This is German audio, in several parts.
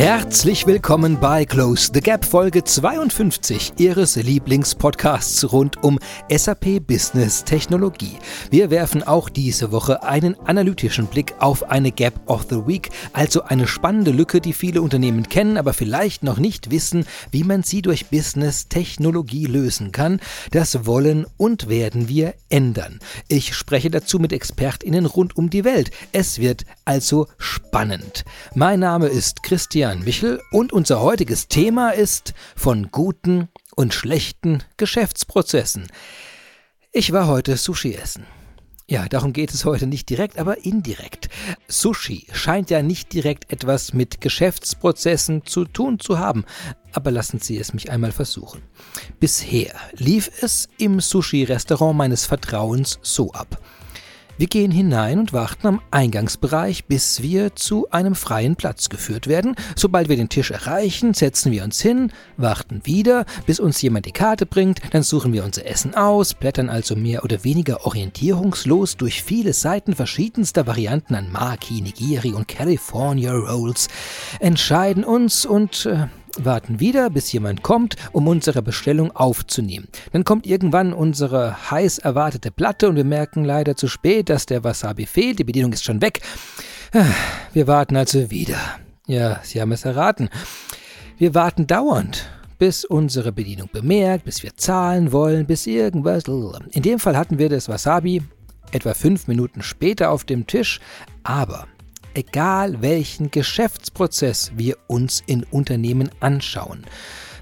Herzlich willkommen bei Close the Gap Folge 52 Ihres Lieblingspodcasts rund um SAP Business Technologie. Wir werfen auch diese Woche einen analytischen Blick auf eine Gap of the Week, also eine spannende Lücke, die viele Unternehmen kennen, aber vielleicht noch nicht wissen, wie man sie durch Business Technologie lösen kann. Das wollen und werden wir ändern. Ich spreche dazu mit Expertinnen rund um die Welt. Es wird also spannend. Mein Name ist Christian Christian Michel und unser heutiges Thema ist von guten und schlechten Geschäftsprozessen. Ich war heute Sushi essen. Ja, darum geht es heute nicht direkt, aber indirekt. Sushi scheint ja nicht direkt etwas mit Geschäftsprozessen zu tun zu haben, aber lassen Sie es mich einmal versuchen. Bisher lief es im Sushi-Restaurant meines Vertrauens so ab. Wir gehen hinein und warten am Eingangsbereich, bis wir zu einem freien Platz geführt werden. Sobald wir den Tisch erreichen, setzen wir uns hin, warten wieder, bis uns jemand die Karte bringt, dann suchen wir unser Essen aus, blättern also mehr oder weniger orientierungslos durch viele Seiten verschiedenster Varianten an Maki, Nigiri und California Rolls, entscheiden uns und äh, warten wieder, bis jemand kommt, um unsere Bestellung aufzunehmen. Dann kommt irgendwann unsere heiß erwartete Platte und wir merken leider zu spät, dass der Wasabi fehlt, die Bedienung ist schon weg. Wir warten also wieder. Ja, Sie haben es erraten. Wir warten dauernd, bis unsere Bedienung bemerkt, bis wir zahlen wollen, bis irgendwas. In dem Fall hatten wir das Wasabi etwa fünf Minuten später auf dem Tisch, aber egal welchen Geschäftsprozess wir uns in Unternehmen anschauen.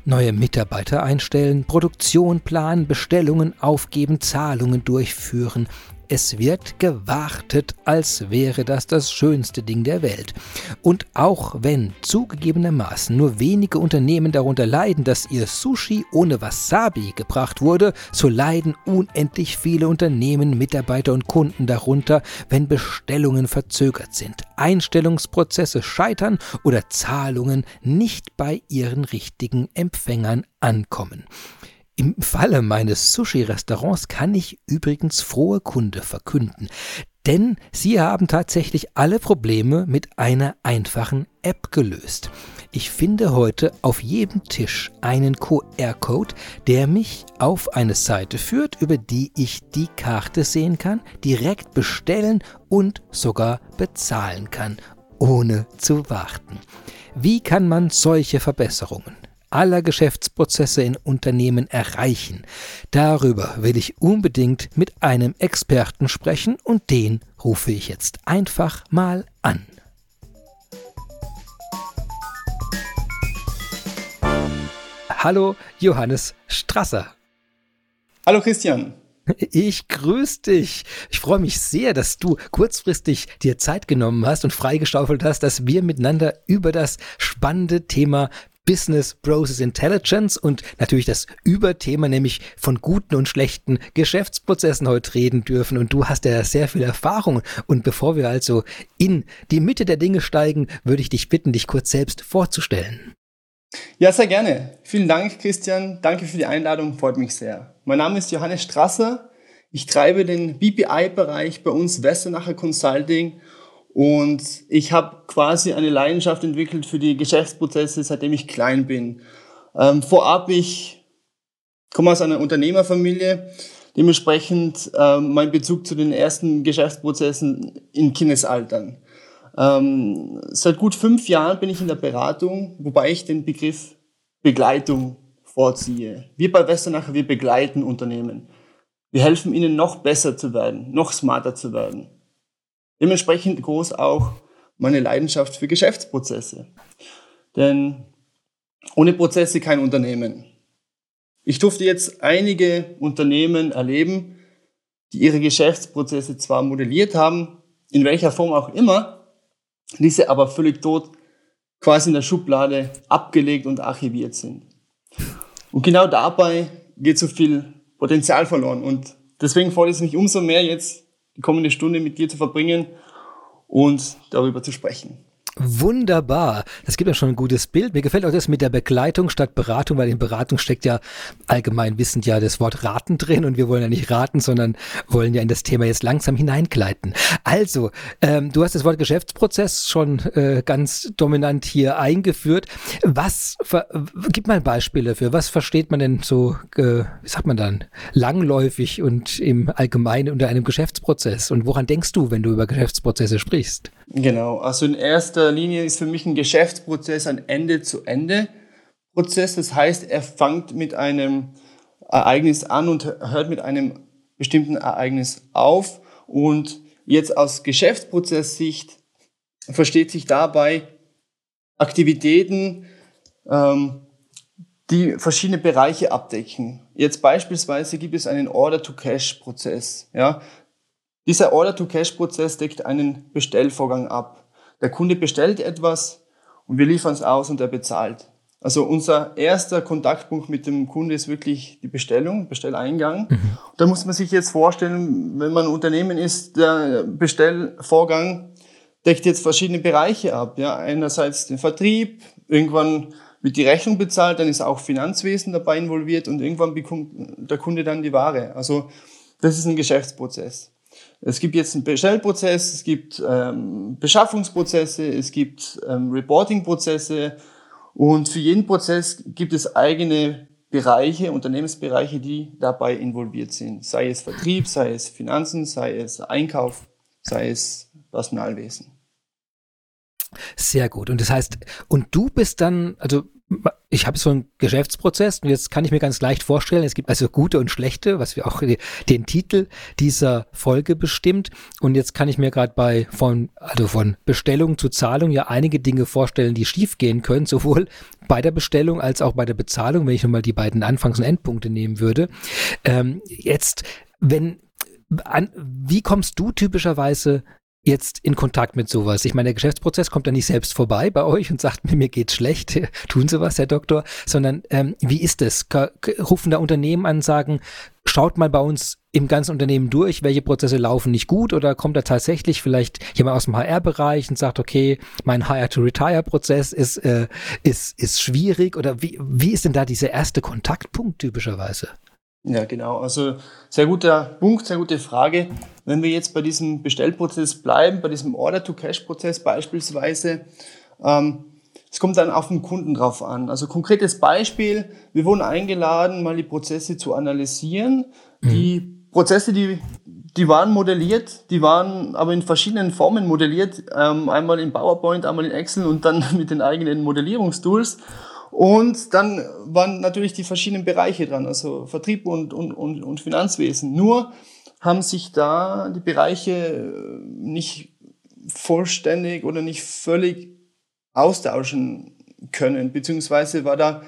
Neue Mitarbeiter einstellen, Produktion planen, Bestellungen aufgeben, Zahlungen durchführen, es wird gewartet, als wäre das das schönste Ding der Welt. Und auch wenn zugegebenermaßen nur wenige Unternehmen darunter leiden, dass ihr Sushi ohne Wasabi gebracht wurde, so leiden unendlich viele Unternehmen, Mitarbeiter und Kunden darunter, wenn Bestellungen verzögert sind, Einstellungsprozesse scheitern oder Zahlungen nicht bei ihren richtigen Empfängern ankommen. Im Falle meines Sushi-Restaurants kann ich übrigens frohe Kunde verkünden, denn sie haben tatsächlich alle Probleme mit einer einfachen App gelöst. Ich finde heute auf jedem Tisch einen QR-Code, der mich auf eine Seite führt, über die ich die Karte sehen kann, direkt bestellen und sogar bezahlen kann, ohne zu warten. Wie kann man solche Verbesserungen aller Geschäftsprozesse in Unternehmen erreichen. Darüber will ich unbedingt mit einem Experten sprechen und den rufe ich jetzt einfach mal an. Hallo Johannes Strasser. Hallo Christian. Ich grüße dich. Ich freue mich sehr, dass du kurzfristig dir Zeit genommen hast und freigeschaufelt hast, dass wir miteinander über das spannende Thema Business Process Intelligence und natürlich das Überthema, nämlich von guten und schlechten Geschäftsprozessen heute reden dürfen. Und du hast ja sehr viel Erfahrung. Und bevor wir also in die Mitte der Dinge steigen, würde ich dich bitten, dich kurz selbst vorzustellen. Ja, sehr gerne. Vielen Dank, Christian. Danke für die Einladung. Freut mich sehr. Mein Name ist Johannes Strasser. Ich treibe den BPI-Bereich bei uns Westernacher Consulting und ich habe quasi eine Leidenschaft entwickelt für die Geschäftsprozesse, seitdem ich klein bin. Ähm, vorab, ich komme aus einer Unternehmerfamilie. Dementsprechend ähm, mein Bezug zu den ersten Geschäftsprozessen in Kindesaltern. Ähm, seit gut fünf Jahren bin ich in der Beratung, wobei ich den Begriff Begleitung vorziehe. Wir bei Westernacher, wir begleiten Unternehmen. Wir helfen ihnen noch besser zu werden, noch smarter zu werden. Dementsprechend groß auch meine Leidenschaft für Geschäftsprozesse. Denn ohne Prozesse kein Unternehmen. Ich durfte jetzt einige Unternehmen erleben, die ihre Geschäftsprozesse zwar modelliert haben, in welcher Form auch immer, diese aber völlig tot quasi in der Schublade abgelegt und archiviert sind. Und genau dabei geht so viel Potenzial verloren. Und deswegen freut es mich umso mehr jetzt die kommende Stunde mit dir zu verbringen und darüber zu sprechen. Wunderbar. Das gibt ja schon ein gutes Bild. Mir gefällt auch das mit der Begleitung statt Beratung, weil in Beratung steckt ja allgemein wissend ja das Wort raten drin und wir wollen ja nicht raten, sondern wollen ja in das Thema jetzt langsam hineingleiten. Also, ähm, du hast das Wort Geschäftsprozess schon äh, ganz dominant hier eingeführt. Was, gib mal ein Beispiel dafür. Was versteht man denn so, äh, wie sagt man dann, langläufig und im Allgemeinen unter einem Geschäftsprozess? Und woran denkst du, wenn du über Geschäftsprozesse sprichst? Genau. Also in erster Linie ist für mich ein Geschäftsprozess ein Ende-zu-Ende-Prozess. Das heißt, er fängt mit einem Ereignis an und hört mit einem bestimmten Ereignis auf. Und jetzt aus Geschäftsprozesssicht versteht sich dabei Aktivitäten, ähm, die verschiedene Bereiche abdecken. Jetzt beispielsweise gibt es einen Order-to-Cash-Prozess. Ja? Dieser Order-to-Cash-Prozess deckt einen Bestellvorgang ab. Der Kunde bestellt etwas und wir liefern es aus und er bezahlt. Also unser erster Kontaktpunkt mit dem Kunde ist wirklich die Bestellung, Bestelleingang. Mhm. Da muss man sich jetzt vorstellen, wenn man ein Unternehmen ist, der Bestellvorgang deckt jetzt verschiedene Bereiche ab. Ja, einerseits den Vertrieb, irgendwann wird die Rechnung bezahlt, dann ist auch Finanzwesen dabei involviert und irgendwann bekommt der Kunde dann die Ware. Also das ist ein Geschäftsprozess. Es gibt jetzt einen Bestellprozess, es gibt ähm, Beschaffungsprozesse, es gibt ähm, Reportingprozesse und für jeden Prozess gibt es eigene Bereiche, Unternehmensbereiche, die dabei involviert sind. Sei es Vertrieb, sei es Finanzen, sei es Einkauf, sei es Personalwesen. Sehr gut. Und das heißt, und du bist dann, also ich habe so einen Geschäftsprozess und jetzt kann ich mir ganz leicht vorstellen, es gibt also gute und schlechte, was wir auch den Titel dieser Folge bestimmt. Und jetzt kann ich mir gerade bei von also von Bestellung zu Zahlung ja einige Dinge vorstellen, die schiefgehen können, sowohl bei der Bestellung als auch bei der Bezahlung, wenn ich nochmal die beiden Anfangs- und Endpunkte nehmen würde. Ähm, jetzt, wenn an, wie kommst du typischerweise jetzt in Kontakt mit sowas? Ich meine, der Geschäftsprozess kommt ja nicht selbst vorbei bei euch und sagt mir, mir geht's schlecht, tun Sie was, Herr Doktor, sondern ähm, wie ist es? Rufen da Unternehmen an, sagen, schaut mal bei uns im ganzen Unternehmen durch, welche Prozesse laufen nicht gut oder kommt da tatsächlich vielleicht jemand aus dem HR-Bereich und sagt, okay, mein Hire-to-Retire-Prozess ist, äh, ist, ist schwierig oder wie, wie ist denn da dieser erste Kontaktpunkt typischerweise? Ja, genau. Also sehr guter Punkt, sehr gute Frage. Wenn wir jetzt bei diesem Bestellprozess bleiben, bei diesem Order-to-Cash-Prozess beispielsweise, ähm, es kommt dann auf den Kunden drauf an. Also konkretes Beispiel, wir wurden eingeladen, mal die Prozesse zu analysieren. Mhm. Die Prozesse, die, die waren modelliert, die waren aber in verschiedenen Formen modelliert, ähm, einmal in PowerPoint, einmal in Excel und dann mit den eigenen Modellierungstools. Und dann waren natürlich die verschiedenen Bereiche dran, also Vertrieb und, und, und, und Finanzwesen. Nur haben sich da die Bereiche äh, nicht vollständig oder nicht völlig austauschen können, beziehungsweise war da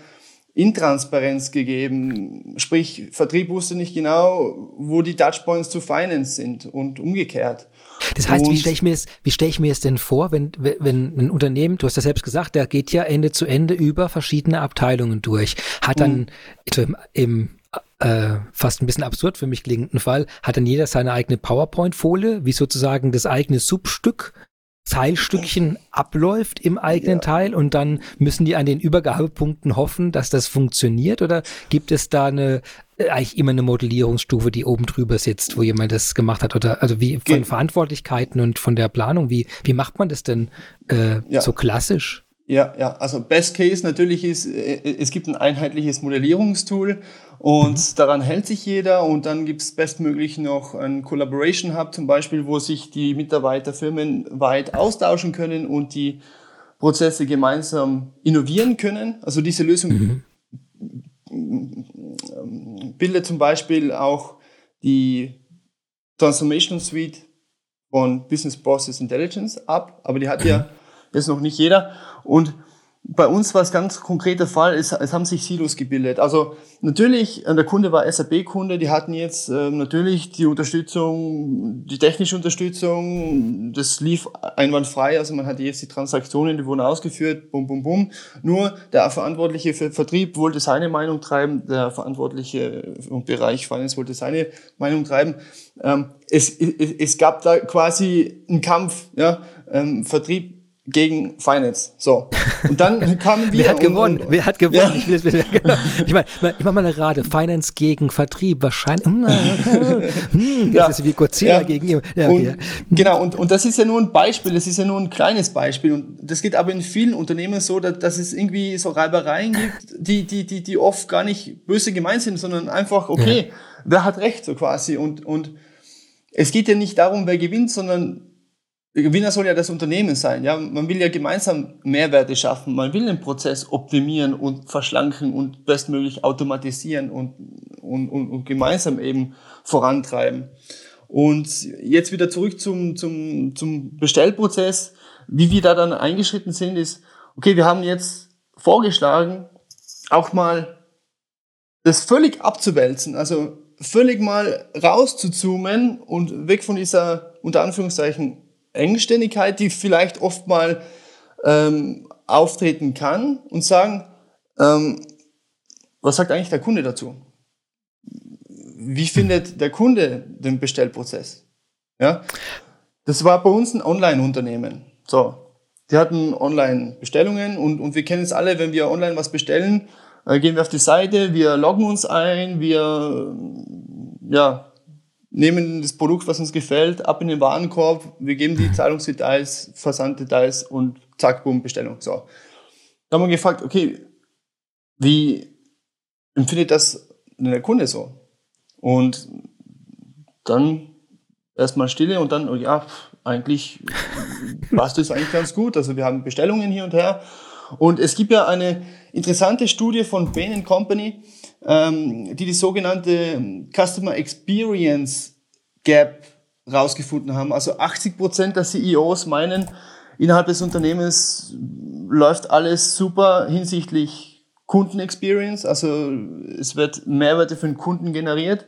Intransparenz gegeben. Sprich, Vertrieb wusste nicht genau, wo die Touchpoints zu Finance sind und umgekehrt. Das heißt, und wie stelle ich mir es, wie stelle ich mir es denn vor, wenn, wenn ein Unternehmen, du hast ja selbst gesagt, der geht ja Ende zu Ende über verschiedene Abteilungen durch, hat dann mhm. im äh, fast ein bisschen absurd für mich klingenden Fall, hat dann jeder seine eigene PowerPoint-Folie, wie sozusagen das eigene Substück Teilstückchen abläuft im eigenen ja. Teil und dann müssen die an den Übergabepunkten hoffen, dass das funktioniert oder gibt es da eine eigentlich immer eine Modellierungsstufe, die oben drüber sitzt, wo jemand das gemacht hat oder also wie von Ge Verantwortlichkeiten und von der Planung, wie wie macht man das denn äh, ja. so klassisch? Ja, ja, also Best Case natürlich ist, äh, es gibt ein einheitliches Modellierungstool und mhm. daran hält sich jeder und dann gibt es bestmöglich noch ein Collaboration Hub zum Beispiel, wo sich die Mitarbeiter firmenweit austauschen können und die Prozesse gemeinsam innovieren können. Also diese Lösung mhm. Bildet zum Beispiel auch die Transformation Suite von Business Process Intelligence ab, aber die hat ja ist noch nicht jeder. Und bei uns war es ganz konkreter Fall, es, es haben sich Silos gebildet. Also natürlich, äh, der Kunde war SAP-Kunde, die hatten jetzt äh, natürlich die Unterstützung, die technische Unterstützung, das lief einwandfrei, also man hatte jetzt die Transaktionen, die wurden ausgeführt, bum, bum, bum. Nur der Verantwortliche für Vertrieb wollte seine Meinung treiben, der Verantwortliche im Bereich Finance wollte seine Meinung treiben. Ähm, es, es, es gab da quasi einen Kampf, ja, ähm, Vertrieb gegen Finance. So. Und dann kamen wir. Wer hat gewonnen? Und, und, Wer hat gewonnen? Ja. Ich, will, genau. ich meine, ich mache mal eine Rate. Finance gegen Vertrieb. Wahrscheinlich. Hm, hm, das ja. ist wie Godzilla ja. gegen ihn. Ja, und, Genau. Und, und das ist ja nur ein Beispiel. Das ist ja nur ein kleines Beispiel. Und das geht aber in vielen Unternehmen so, dass, dass es irgendwie so Reibereien gibt, die, die, die, die oft gar nicht böse gemeint sind, sondern einfach, okay, wer hat recht, so quasi. Und, und es geht ja nicht darum, wer gewinnt, sondern der Gewinner soll ja das Unternehmen sein. Ja, man will ja gemeinsam Mehrwerte schaffen. Man will den Prozess optimieren und verschlanken und bestmöglich automatisieren und, und, und, und gemeinsam eben vorantreiben. Und jetzt wieder zurück zum, zum, zum Bestellprozess. Wie wir da dann eingeschritten sind, ist, okay, wir haben jetzt vorgeschlagen, auch mal das völlig abzuwälzen. Also völlig mal rauszuzoomen und weg von dieser, unter Anführungszeichen, Engständigkeit, die vielleicht oft mal ähm, auftreten kann und sagen, ähm, was sagt eigentlich der Kunde dazu? Wie findet der Kunde den Bestellprozess? Ja, das war bei uns ein Online-Unternehmen. So, die hatten Online-Bestellungen und, und wir kennen es alle, wenn wir online was bestellen, äh, gehen wir auf die Seite, wir loggen uns ein, wir ja, nehmen das Produkt, was uns gefällt, ab in den Warenkorb, wir geben die Zahlungsdetails, Versanddetails und zack, boom, Bestellung. So. Da haben wir gefragt, okay, wie empfindet das der Kunde so? Und dann erstmal Stille und dann, oh ja, eigentlich passt das eigentlich ganz gut. Also wir haben Bestellungen hier und her. Und es gibt ja eine interessante Studie von Bain Company, ähm, die die sogenannte Customer Experience Gap rausgefunden haben. Also 80 Prozent der CEOs meinen, innerhalb des Unternehmens läuft alles super hinsichtlich Kundenexperience. Also es wird Mehrwerte für den Kunden generiert.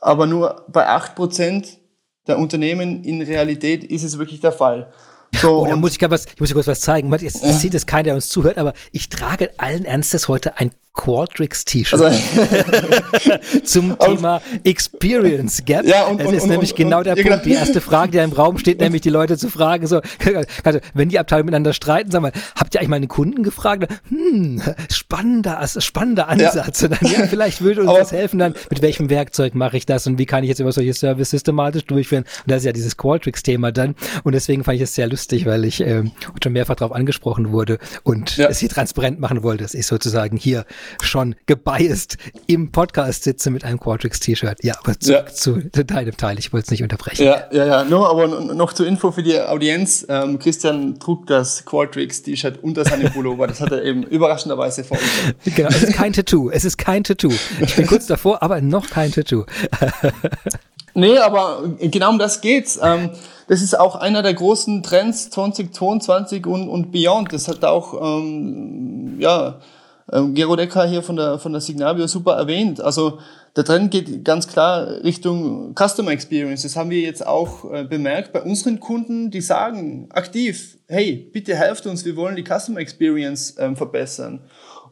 Aber nur bei 8 Prozent der Unternehmen in Realität ist es wirklich der Fall. So, oh, da muss ich, was, ich muss kurz was zeigen. Jetzt ja. sieht es keiner, der uns zuhört, aber ich trage allen Ernstes heute ein Qualtrics-T-Shirt also, zum Thema Experience Gap. Ja, und, es ist und, nämlich und, genau der Punkt. Genau. Die erste Frage, die im Raum steht, nämlich die Leute zu fragen, so, also, wenn die Abteilungen miteinander streiten, sagen wir, habt ihr eigentlich meine Kunden gefragt? Hm, spannender, spannender Ansatz. Ja. Und dann, ja, vielleicht würde uns Aber, das helfen, dann, mit welchem Werkzeug mache ich das und wie kann ich jetzt über solche Service systematisch durchführen? Und das ist ja dieses Qualtrics-Thema dann. Und deswegen fand ich es sehr lustig, weil ich ähm, schon mehrfach darauf angesprochen wurde und ja. es hier transparent machen wollte, dass ich sozusagen hier schon gebiased im Podcast sitze mit einem Qualtrics-T-Shirt. Ja, aber zurück ja. zu deinem Teil. Ich wollte es nicht unterbrechen. Ja, ja, ja. No, aber noch zur Info für die Audienz. Ähm, Christian trug das Qualtrics-T-Shirt unter seinem Pullover. Das hat er eben überraschenderweise vor uns. Genau, es ist kein Tattoo. Es ist kein Tattoo. Ich bin kurz davor, aber noch kein Tattoo. nee, aber genau um das geht's. Ähm, das ist auch einer der großen Trends 2022 und, und beyond. Das hat auch, ähm, ja, ähm, Gero Decker hier von der, von der Signavio super erwähnt. Also der Trend geht ganz klar Richtung Customer Experience. Das haben wir jetzt auch äh, bemerkt bei unseren Kunden, die sagen aktiv, hey, bitte helft uns, wir wollen die Customer Experience ähm, verbessern.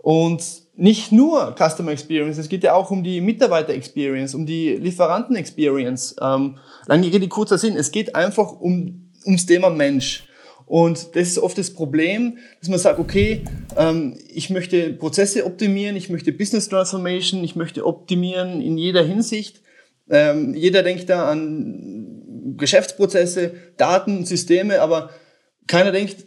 Und nicht nur Customer Experience, es geht ja auch um die Mitarbeiter Experience, um die Lieferanten Experience. Ähm, lange Rede, kurzer Sinn, es geht einfach um, ums Thema Mensch. Und das ist oft das Problem, dass man sagt, okay, ähm, ich möchte Prozesse optimieren, ich möchte Business Transformation, ich möchte optimieren in jeder Hinsicht. Ähm, jeder denkt da an Geschäftsprozesse, Daten, Systeme, aber keiner denkt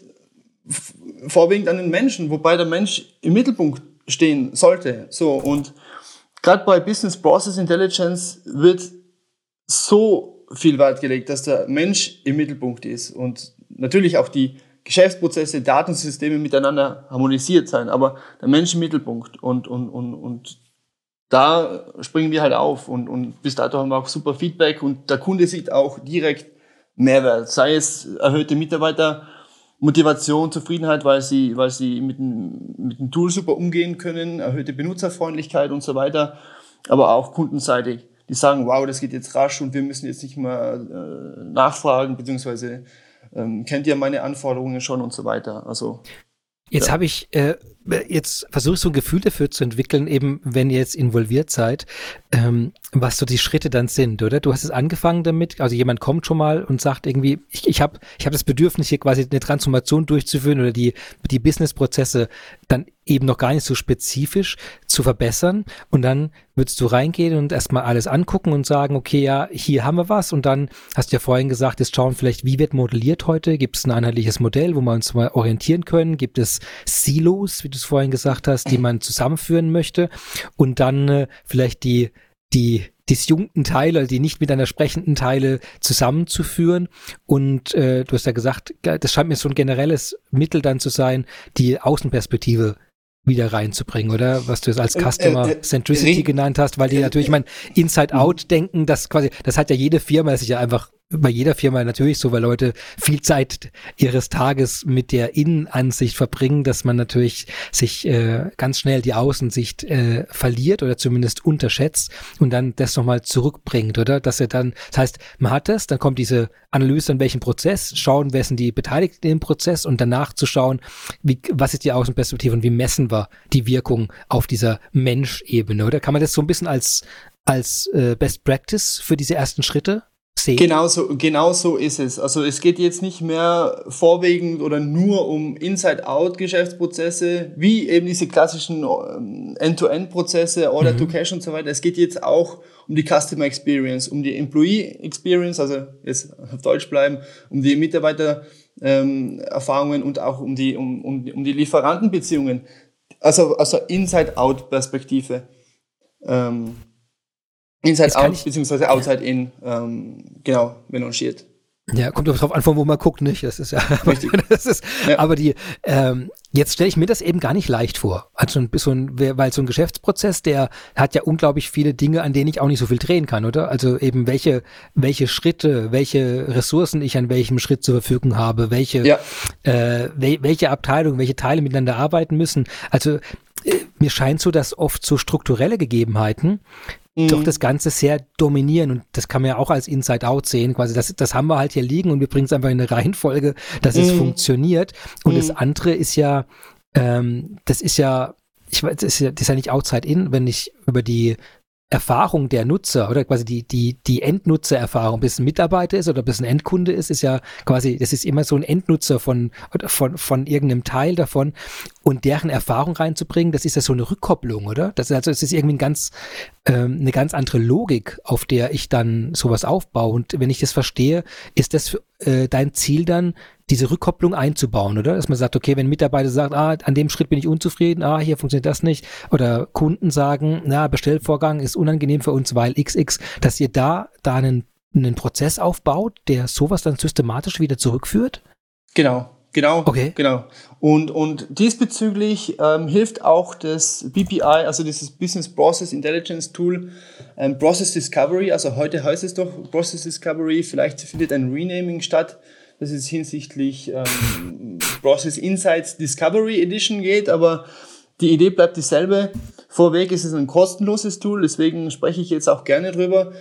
vorwiegend an den Menschen, wobei der Mensch im Mittelpunkt stehen sollte. So und gerade bei Business Process Intelligence wird so viel Wert gelegt, dass der Mensch im Mittelpunkt ist und natürlich auch die Geschäftsprozesse, Datensysteme miteinander harmonisiert sein, aber der Mensch im Mittelpunkt und, und, und, und da springen wir halt auf und, und bis dato haben wir auch super Feedback und der Kunde sieht auch direkt Mehrwert, sei es erhöhte Mitarbeitermotivation, Zufriedenheit, weil sie, weil sie mit dem, mit dem Tool super umgehen können, erhöhte Benutzerfreundlichkeit und so weiter, aber auch kundenseitig. Die sagen, wow, das geht jetzt rasch und wir müssen jetzt nicht mehr äh, nachfragen, beziehungsweise ähm, kennt ihr meine Anforderungen schon und so weiter. Also Jetzt ja. habe ich äh, jetzt versuche ich so ein Gefühl dafür zu entwickeln, eben wenn ihr jetzt involviert seid, ähm, was so die Schritte dann sind, oder? Du hast es angefangen damit, also jemand kommt schon mal und sagt irgendwie, ich, ich habe ich hab das Bedürfnis, hier quasi eine Transformation durchzuführen oder die, die Businessprozesse dann eben noch gar nicht so spezifisch zu verbessern. Und dann würdest du reingehen und erstmal alles angucken und sagen, okay, ja, hier haben wir was. Und dann hast du ja vorhin gesagt, jetzt schauen vielleicht, wie wird modelliert heute? Gibt es ein einheitliches Modell, wo wir uns mal orientieren können? Gibt es Silos, wie du es vorhin gesagt hast, die man zusammenführen möchte? Und dann äh, vielleicht die die disjunkten Teile, also die nicht miteinander sprechenden Teile zusammenzuführen. Und äh, du hast ja gesagt, das scheint mir so ein generelles Mittel dann zu sein, die Außenperspektive wieder reinzubringen, oder? Was du jetzt als äh, Customer äh, Centricity genannt hast, weil die natürlich, ich meine, Inside-Out-Denken, das quasi, das hat ja jede Firma, das ist ja einfach bei jeder Firma natürlich so, weil Leute viel Zeit ihres Tages mit der Innenansicht verbringen, dass man natürlich sich äh, ganz schnell die Außensicht äh, verliert oder zumindest unterschätzt und dann das nochmal zurückbringt, oder? Dass er dann, das heißt, man hat das, dann kommt diese Analyse an welchem Prozess, schauen, wer sind die Beteiligten im Prozess und danach zu schauen, wie, was ist die Außenperspektive und wie messen wir die Wirkung auf dieser Menschebene, oder? Kann man das so ein bisschen als als äh, Best Practice für diese ersten Schritte sehen. Genau so, genau so ist es. Also es geht jetzt nicht mehr vorwiegend oder nur um Inside-Out-Geschäftsprozesse, wie eben diese klassischen ähm, End-to-End-Prozesse, Order-to-Cash mhm. und so weiter. Es geht jetzt auch um die Customer Experience, um die Employee Experience, also jetzt auf Deutsch bleiben, um die Mitarbeiter-Erfahrungen ähm, und auch um die, um, um, um die Lieferantenbeziehungen. Also, also Inside-Out-Perspektive. Ähm, Inside Out ich, beziehungsweise Outside In, ähm, genau, melangiert. Ja, kommt drauf an, von wo man guckt, nicht? Das ist ja, Richtig. das ist, ja. aber die, ähm, jetzt stelle ich mir das eben gar nicht leicht vor. Also ein bisschen, weil so ein Geschäftsprozess, der hat ja unglaublich viele Dinge, an denen ich auch nicht so viel drehen kann, oder? Also eben welche, welche Schritte, welche Ressourcen ich an welchem Schritt zur Verfügung habe, welche, ja. äh, wel, welche Abteilungen, welche Teile miteinander arbeiten müssen. Also mir scheint so, dass oft so strukturelle Gegebenheiten mhm. doch das Ganze sehr dominieren und das kann man ja auch als Inside-Out sehen, quasi das, das haben wir halt hier liegen und wir bringen es einfach in eine Reihenfolge, dass mhm. es funktioniert und mhm. das andere ist ja, ähm, das ist ja, ich weiß, das ist ja, das ist ja nicht Outside-In, wenn ich über die Erfahrung der Nutzer oder quasi die, die, die Endnutzererfahrung, bis ein Mitarbeiter ist oder bis ein Endkunde ist, ist ja quasi, das ist immer so ein Endnutzer von, von, von irgendeinem Teil davon und deren Erfahrung reinzubringen, das ist ja so eine Rückkopplung, oder? Das ist also, es ist irgendwie ein ganz, ähm, eine ganz andere Logik, auf der ich dann sowas aufbaue. Und wenn ich das verstehe, ist das äh, dein Ziel dann, diese Rückkopplung einzubauen, oder? Dass man sagt, okay, wenn Mitarbeiter sagt, ah, an dem Schritt bin ich unzufrieden, ah, hier funktioniert das nicht, oder Kunden sagen, na, Bestellvorgang ist unangenehm für uns, weil XX, dass ihr da, da einen, einen Prozess aufbaut, der sowas dann systematisch wieder zurückführt? Genau, Genau, okay. genau. Und, und diesbezüglich ähm, hilft auch das BPI, also dieses Business Process Intelligence Tool, ähm, Process Discovery. Also heute heißt es doch Process Discovery. Vielleicht findet ein Renaming statt, dass es hinsichtlich ähm, Process Insights Discovery Edition geht, aber die Idee bleibt dieselbe. Vorweg ist es ein kostenloses Tool, deswegen spreche ich jetzt auch gerne drüber.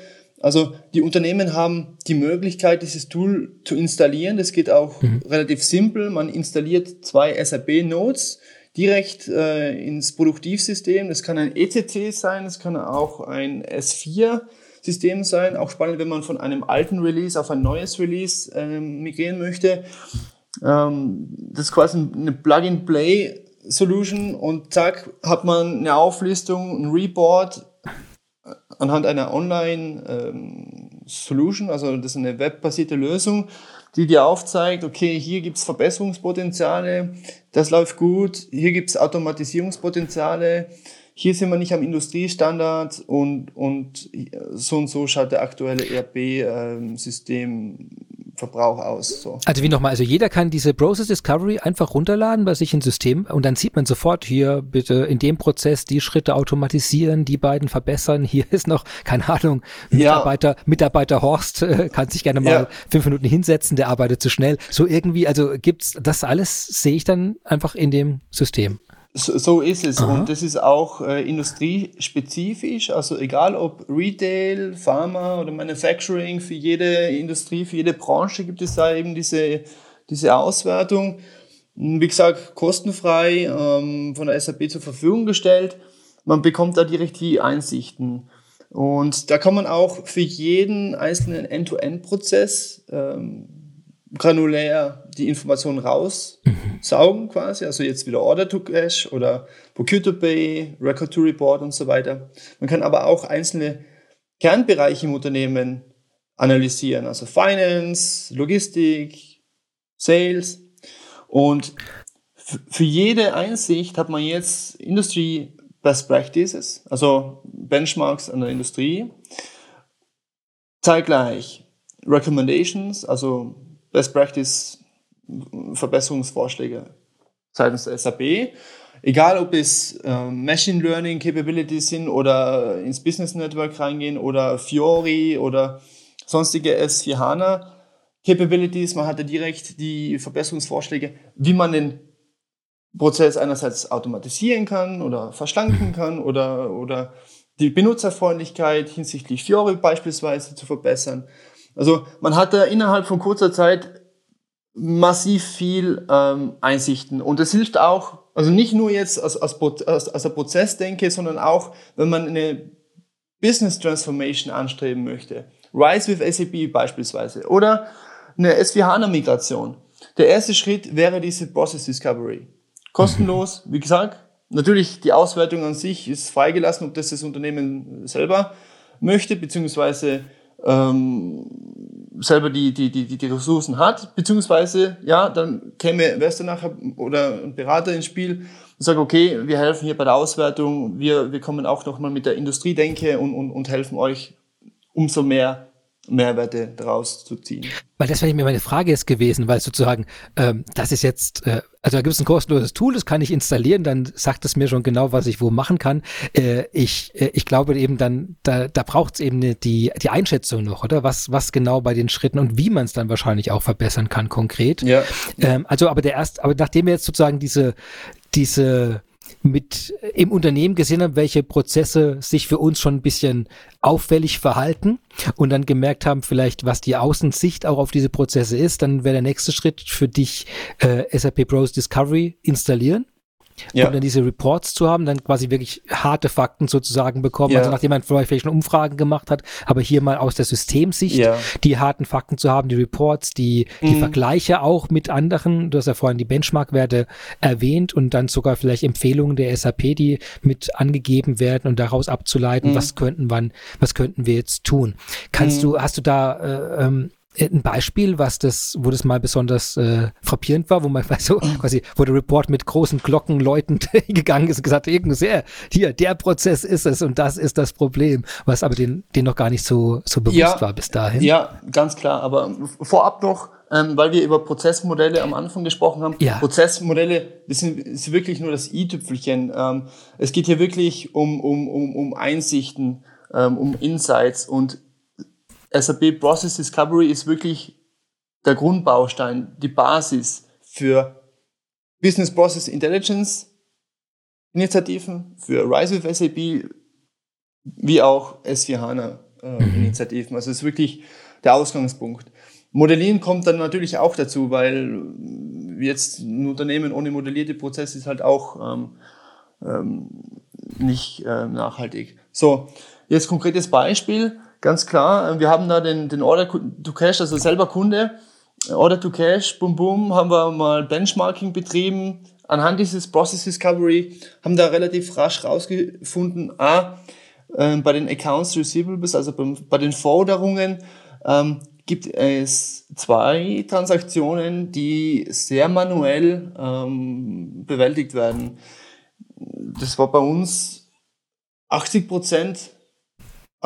Also die Unternehmen haben die Möglichkeit, dieses Tool zu installieren. Das geht auch mhm. relativ simpel. Man installiert zwei SAP-Nodes direkt äh, ins Produktivsystem. Das kann ein ECC sein, das kann auch ein S4-System sein. Auch spannend, wenn man von einem alten Release auf ein neues Release ähm, migrieren möchte. Ähm, das ist quasi eine Plug-and-Play-Solution und zack, hat man eine Auflistung, ein Report, anhand einer Online-Solution, ähm, also das ist eine webbasierte Lösung, die dir aufzeigt, okay, hier gibt's Verbesserungspotenziale, das läuft gut, hier gibt's Automatisierungspotenziale, hier sind wir nicht am Industriestandard und, und so und so schaut der aktuelle ERP-System Verbrauch aus. So. Also wie nochmal, also jeder kann diese Process Discovery einfach runterladen bei sich ins System und dann sieht man sofort hier bitte in dem Prozess die Schritte automatisieren, die beiden verbessern. Hier ist noch, keine Ahnung, Mitarbeiter, ja. Mitarbeiter Horst äh, kann sich gerne mal ja. fünf Minuten hinsetzen, der arbeitet zu schnell. So irgendwie, also gibt's das alles, sehe ich dann einfach in dem System. So, ist es. Aha. Und das ist auch äh, industriespezifisch. Also egal ob Retail, Pharma oder Manufacturing, für jede Industrie, für jede Branche gibt es da eben diese, diese Auswertung. wie gesagt, kostenfrei ähm, von der SAP zur Verfügung gestellt. Man bekommt da direkt die Einsichten. Und da kann man auch für jeden einzelnen End-to-End-Prozess ähm, granulär die Informationen raussaugen quasi. Also jetzt wieder Order to Cash oder Procure to Pay, Record to Report und so weiter. Man kann aber auch einzelne Kernbereiche im Unternehmen analysieren, also Finance, Logistik, Sales. Und für jede Einsicht hat man jetzt Industry Best Practices, also Benchmarks an der Industrie. Zeitgleich Recommendations, also Best Practice Verbesserungsvorschläge seitens der SAP. Egal, ob es äh, Machine Learning Capabilities sind oder ins Business Network reingehen oder Fiori oder sonstige S4 HANA Capabilities. Man hatte direkt die Verbesserungsvorschläge, wie man den Prozess einerseits automatisieren kann oder verschlanken kann oder, oder die Benutzerfreundlichkeit hinsichtlich Fiori beispielsweise zu verbessern. Also man hat da innerhalb von kurzer Zeit massiv viel ähm, Einsichten und das hilft auch, also nicht nur jetzt als, als, als, als ein Prozess denke, sondern auch, wenn man eine Business Transformation anstreben möchte. Rise with SAP beispielsweise oder eine S4HANA-Migration. Der erste Schritt wäre diese Process Discovery. Kostenlos, wie gesagt. Natürlich, die Auswertung an sich ist freigelassen, ob das das Unternehmen selber möchte, beziehungsweise ähm, selber die, die, die, die Ressourcen hat, beziehungsweise, ja, dann käme Westernacher oder ein Berater ins Spiel und sagt, okay, wir helfen hier bei der Auswertung, wir, wir kommen auch nochmal mit der Industriedenke und, und, und helfen euch umso mehr Mehrwerte daraus zu ziehen. Weil das wäre mir meine Frage jetzt gewesen, weil sozusagen, ähm, das ist jetzt, äh, also da gibt es ein kostenloses Tool, das kann ich installieren, dann sagt es mir schon genau, was ich wo machen kann. Äh, ich, äh, ich glaube eben dann, da, da braucht es eben die, die Einschätzung noch, oder? Was, was genau bei den Schritten und wie man es dann wahrscheinlich auch verbessern kann, konkret. Ja. Ähm, also, aber der erst, aber nachdem wir jetzt sozusagen diese, diese mit im Unternehmen gesehen haben, welche Prozesse sich für uns schon ein bisschen auffällig verhalten und dann gemerkt haben, vielleicht was die Außensicht auch auf diese Prozesse ist, dann wäre der nächste Schritt für dich äh, SAP Pros Discovery installieren ja. um dann diese Reports zu haben, dann quasi wirklich harte Fakten sozusagen bekommen. Ja. Also nachdem man vielleicht schon Umfragen gemacht hat, aber hier mal aus der Systemsicht ja. die harten Fakten zu haben, die Reports, die, die mhm. Vergleiche auch mit anderen. Du hast ja vorhin die Benchmark-Werte erwähnt und dann sogar vielleicht Empfehlungen der SAP, die mit angegeben werden und daraus abzuleiten, mhm. was könnten wann, was könnten wir jetzt tun. Kannst mhm. du, hast du da äh, ähm, ein Beispiel, was das, wo das mal besonders äh, frappierend war, wo man so quasi, wo der Report mit großen Glocken läutend gegangen ist und gesagt, irgendwie sehr, hier, der Prozess ist es und das ist das Problem, was aber den, den noch gar nicht so, so bewusst ja, war bis dahin. Ja, ganz klar. Aber vorab noch, ähm, weil wir über Prozessmodelle am Anfang gesprochen haben. Ja. Prozessmodelle, das sind, ist wirklich nur das i-Tüpfelchen. Ähm, es geht hier wirklich um, um, um, um Einsichten, ähm, um Insights und SAP Process Discovery ist wirklich der Grundbaustein, die Basis für Business Process Intelligence Initiativen, für Rise with SAP, wie auch S4 HANA äh, mhm. Initiativen. Also es ist wirklich der Ausgangspunkt. Modellieren kommt dann natürlich auch dazu, weil jetzt ein Unternehmen ohne modellierte Prozesse ist halt auch ähm, ähm, nicht äh, nachhaltig. So, jetzt konkretes Beispiel. Ganz klar, wir haben da den, den Order to Cash, also selber Kunde. Order to Cash, boom, boom, haben wir mal Benchmarking betrieben. Anhand dieses Process Discovery haben da relativ rasch rausgefunden, ah, äh, bei den Accounts Receivables, also beim, bei den Forderungen, ähm, gibt es zwei Transaktionen, die sehr manuell ähm, bewältigt werden. Das war bei uns 80 Prozent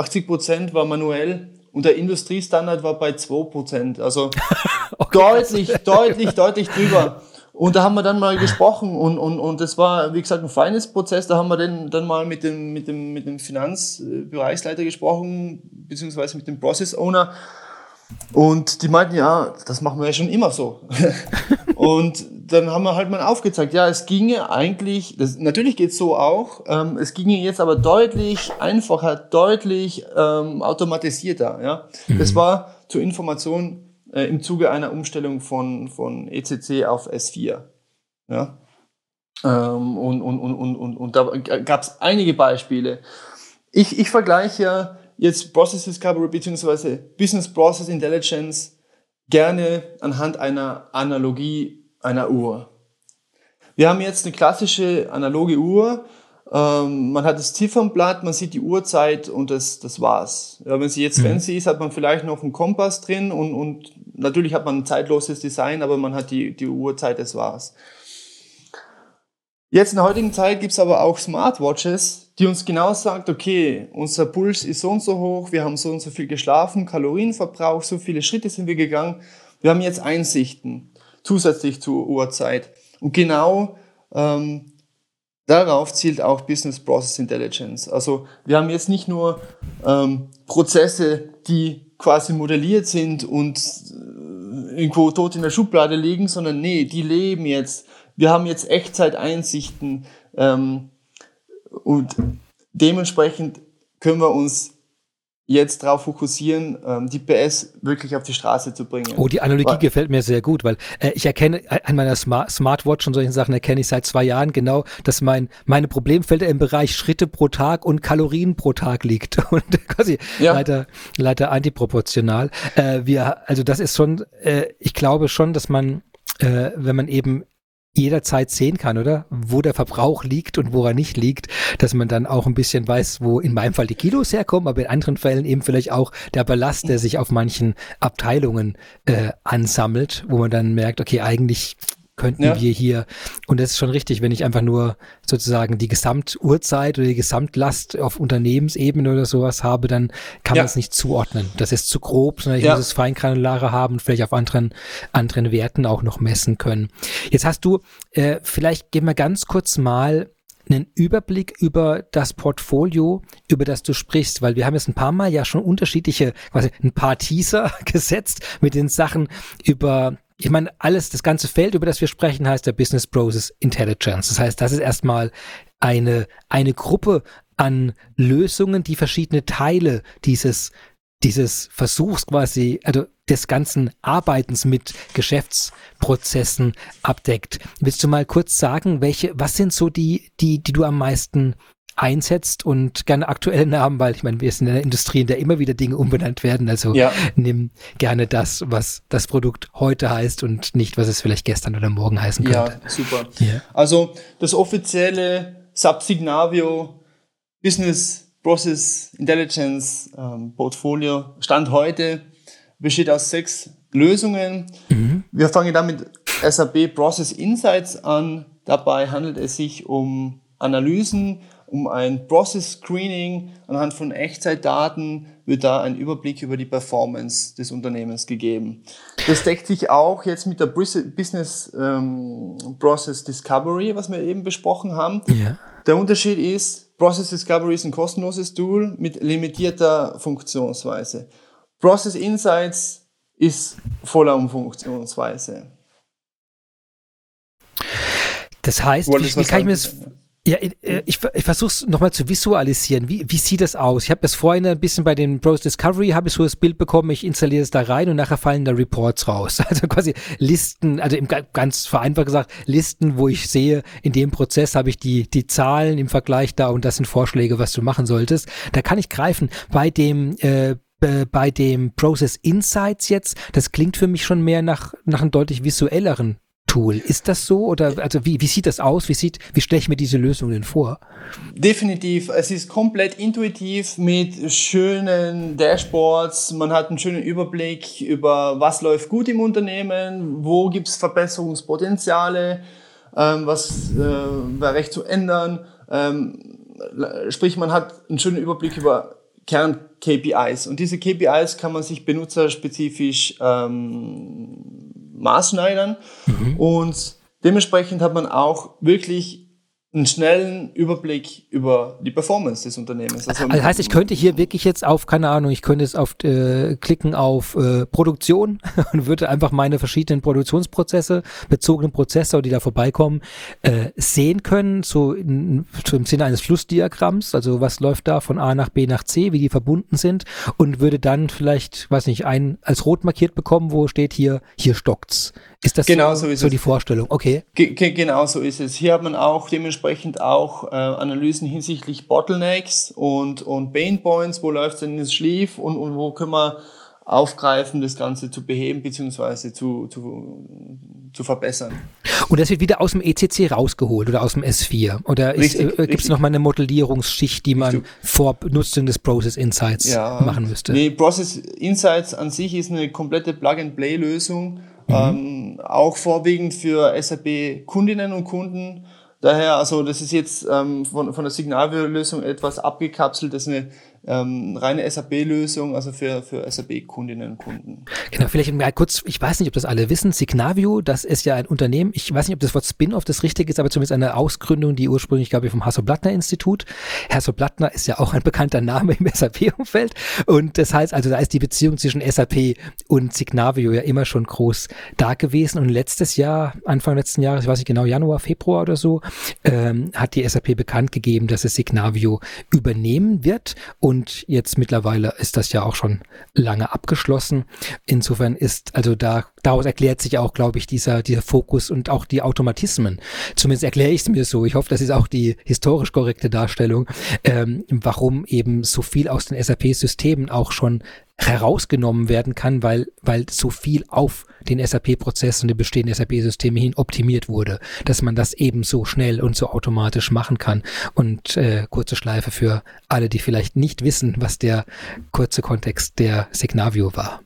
80 Prozent war manuell und der Industriestandard war bei 2 Prozent. Also okay. deutlich, deutlich, deutlich drüber. Und da haben wir dann mal gesprochen und, und, und das war, wie gesagt, ein feines Prozess. Da haben wir dann, dann mal mit dem, mit dem, mit dem Finanzbereichsleiter gesprochen, beziehungsweise mit dem Process Owner. Und die meinten, ja, das machen wir ja schon immer so. und dann haben wir halt mal aufgezeigt, ja, es ginge eigentlich, das, natürlich geht's so auch, ähm, es ginge jetzt aber deutlich einfacher, deutlich ähm, automatisierter. Ja? Mhm. Das war zur Information äh, im Zuge einer Umstellung von, von ECC auf S4. Ja? Ähm, und, und, und, und, und, und da gab es einige Beispiele. Ich, ich vergleiche jetzt Process Discovery bzw. Business Process Intelligence gerne anhand einer Analogie einer Uhr. Wir haben jetzt eine klassische analoge Uhr. Ähm, man hat das Ziffernblatt, man sieht die Uhrzeit und das, das war's. Ja, wenn sie jetzt mhm. fancy ist, hat man vielleicht noch einen Kompass drin und, und natürlich hat man ein zeitloses Design, aber man hat die, die Uhrzeit, das war's. Jetzt in der heutigen Zeit gibt's aber auch Smartwatches, die uns genau sagt, okay, unser Puls ist so und so hoch, wir haben so und so viel geschlafen, Kalorienverbrauch, so viele Schritte sind wir gegangen. Wir haben jetzt Einsichten zusätzlich zur Uhrzeit. Und genau ähm, darauf zielt auch Business Process Intelligence. Also wir haben jetzt nicht nur ähm, Prozesse, die quasi modelliert sind und äh, irgendwo tot in der Schublade liegen, sondern nee, die leben jetzt wir haben jetzt Echtzeiteinsichten ähm, und dementsprechend können wir uns jetzt darauf fokussieren, ähm, die PS wirklich auf die Straße zu bringen. Oh, die Analogie weil, gefällt mir sehr gut, weil äh, ich erkenne äh, an meiner Smart Smartwatch und solchen Sachen erkenne ich seit zwei Jahren genau, dass mein meine Problemfelder im Bereich Schritte pro Tag und Kalorien pro Tag liegt und quasi ja. leider leider antiproportional. Äh, wir also das ist schon, äh, ich glaube schon, dass man äh, wenn man eben jederzeit sehen kann, oder? Wo der Verbrauch liegt und wo er nicht liegt, dass man dann auch ein bisschen weiß, wo in meinem Fall die Kilos herkommen, aber in anderen Fällen eben vielleicht auch der Ballast, der sich auf manchen Abteilungen äh, ansammelt, wo man dann merkt, okay, eigentlich könnten ja. wir hier, und das ist schon richtig, wenn ich einfach nur sozusagen die Gesamtuhrzeit oder die Gesamtlast auf Unternehmensebene oder sowas habe, dann kann ja. man es nicht zuordnen. Das ist zu grob, sondern ich muss es feingranulare haben und vielleicht auf anderen, anderen Werten auch noch messen können. Jetzt hast du, äh, vielleicht gehen wir ganz kurz mal einen Überblick über das Portfolio, über das du sprichst, weil wir haben jetzt ein paar Mal ja schon unterschiedliche, quasi ein paar Teaser gesetzt mit den Sachen über ich meine, alles, das ganze Feld, über das wir sprechen, heißt der Business Process Intelligence. Das heißt, das ist erstmal eine, eine Gruppe an Lösungen, die verschiedene Teile dieses, dieses Versuchs quasi, also des ganzen Arbeitens mit Geschäftsprozessen abdeckt. Willst du mal kurz sagen, welche, was sind so die, die, die du am meisten einsetzt und gerne aktuelle Namen, weil ich meine, wir sind in einer Industrie, in der immer wieder Dinge umbenannt werden. Also ja. nimm gerne das, was das Produkt heute heißt und nicht, was es vielleicht gestern oder morgen heißen könnte. Ja, super. Ja. Also das offizielle Subsignavio Business Process Intelligence ähm, Portfolio Stand heute besteht aus sechs Lösungen. Mhm. Wir fangen damit SAP Process Insights an. Dabei handelt es sich um Analysen um ein Process Screening anhand von Echtzeitdaten wird da ein Überblick über die Performance des Unternehmens gegeben. Das deckt sich auch jetzt mit der Business ähm, Process Discovery, was wir eben besprochen haben. Ja. Der Unterschied ist, Process Discovery ist ein kostenloses Tool mit limitierter Funktionsweise. Process Insights ist voller Funktionsweise. Das heißt, wie, wie kann ich mir das ja, äh, ich, ich versuche es nochmal zu visualisieren. Wie, wie sieht das aus? Ich habe das vorhin ein bisschen bei den Pros Discovery, habe ich so das Bild bekommen, ich installiere es da rein und nachher fallen da Reports raus. Also quasi Listen, also im, ganz vereinfacht gesagt, Listen, wo ich sehe, in dem Prozess habe ich die, die Zahlen im Vergleich da und das sind Vorschläge, was du machen solltest. Da kann ich greifen. Bei dem äh, bei dem Process Insights jetzt, das klingt für mich schon mehr nach, nach einem deutlich visuelleren Tool. Ist das so oder also wie, wie sieht das aus? Wie sieht, wie stelle ich mir diese Lösung denn vor? Definitiv. Es ist komplett intuitiv mit schönen Dashboards. Man hat einen schönen Überblick über was läuft gut im Unternehmen, wo gibt es Verbesserungspotenziale, ähm, was äh, wäre recht zu ändern. Ähm, sprich, man hat einen schönen Überblick über Kern-KPIs. Und diese KPIs kann man sich benutzerspezifisch ähm, maßschneidern. Mhm. Und dementsprechend hat man auch wirklich einen schnellen Überblick über die Performance des Unternehmens. Also, also heißt, ich könnte hier wirklich jetzt auf, keine Ahnung, ich könnte jetzt auf äh, klicken auf äh, Produktion und würde einfach meine verschiedenen Produktionsprozesse, bezogenen Prozesse, die da vorbeikommen, äh, sehen können, so, in, so im Sinne eines Flussdiagramms, also was läuft da von A nach B nach C, wie die verbunden sind? Und würde dann vielleicht, weiß nicht, ein als rot markiert bekommen, wo steht hier, hier stockt's Ist das genau so, so, so die Vorstellung? Okay. Ge genau so ist es. Hier hat man auch dementsprechend auch äh, Analysen hinsichtlich Bottlenecks und, und Pain Points, wo läuft es denn ins Schlief und, und wo können wir aufgreifen, das Ganze zu beheben bzw. Zu, zu, zu verbessern. Und das wird wieder aus dem ECC rausgeholt oder aus dem S4? Oder äh, gibt es nochmal eine Modellierungsschicht, die man richtig. vor Benutzung des Process Insights ja, machen müsste? Nee, Process Insights an sich ist eine komplette Plug-and-Play-Lösung, mhm. ähm, auch vorwiegend für SAP-Kundinnen und Kunden. Daher, also das ist jetzt ähm, von, von der Signalview-Lösung etwas abgekapselt, das ist eine ähm, reine SAP-Lösung, also für, für SAP-Kundinnen und Kunden. Genau, vielleicht mal kurz, ich weiß nicht, ob das alle wissen, Signavio, das ist ja ein Unternehmen, ich weiß nicht, ob das Wort Spin-off das richtig ist, aber zumindest eine Ausgründung, die ursprünglich, glaube ich, vom Hasso-Blattner-Institut. Hasso-Blattner ist ja auch ein bekannter Name im SAP-Umfeld und das heißt also, da ist die Beziehung zwischen SAP und Signavio ja immer schon groß da gewesen und letztes Jahr, Anfang letzten Jahres, ich weiß nicht genau, Januar, Februar oder so, ähm, hat die SAP bekannt gegeben, dass es Signavio übernehmen wird und und jetzt mittlerweile ist das ja auch schon lange abgeschlossen. Insofern ist, also da, daraus erklärt sich auch, glaube ich, dieser, dieser Fokus und auch die Automatismen. Zumindest erkläre ich es mir so. Ich hoffe, das ist auch die historisch korrekte Darstellung, ähm, warum eben so viel aus den SAP-Systemen auch schon herausgenommen werden kann, weil, weil so viel auf den SAP-Prozess und die bestehenden SAP-Systeme hin optimiert wurde, dass man das eben so schnell und so automatisch machen kann. Und äh, kurze Schleife für alle, die vielleicht nicht wissen, was der kurze Kontext der Signavio war.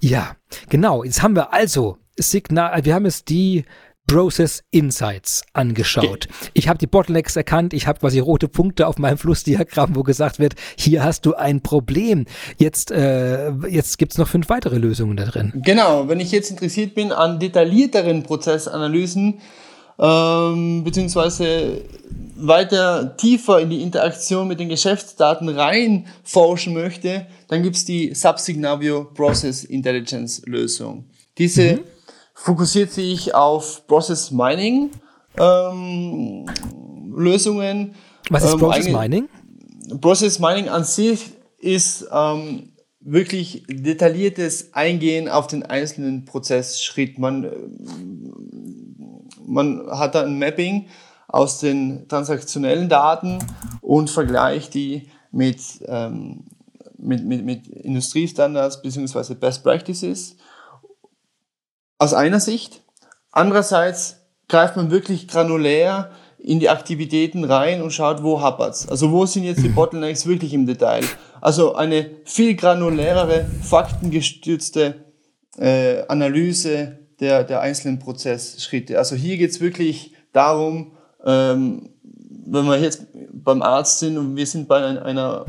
Ja, genau. Jetzt haben wir also Signal, wir haben es die Process Insights angeschaut. Ich habe die Bottlenecks erkannt, ich habe quasi rote Punkte auf meinem Flussdiagramm, wo gesagt wird, hier hast du ein Problem. Jetzt, äh, jetzt gibt es noch fünf weitere Lösungen da drin. Genau, wenn ich jetzt interessiert bin an detaillierteren Prozessanalysen, ähm, beziehungsweise weiter tiefer in die Interaktion mit den Geschäftsdaten reinforschen möchte, dann gibt's die Subsignavio Process Intelligence Lösung. Diese mhm fokussiert sich auf Process Mining ähm, Lösungen. Was ist ähm, Process Mining? Process Mining an sich ist ähm, wirklich detailliertes Eingehen auf den einzelnen Prozessschritt. Man, äh, man hat da ein Mapping aus den transaktionellen Daten und vergleicht die mit, ähm, mit, mit, mit Industriestandards bzw. Best Practices aus einer Sicht. Andererseits greift man wirklich granulär in die Aktivitäten rein und schaut, wo hapert's. Also wo sind jetzt die Bottlenecks wirklich im Detail? Also eine viel granulärere, faktengestützte äh, Analyse der, der einzelnen Prozessschritte. Also hier geht's wirklich darum, ähm, wenn wir jetzt beim Arzt sind und wir sind bei einer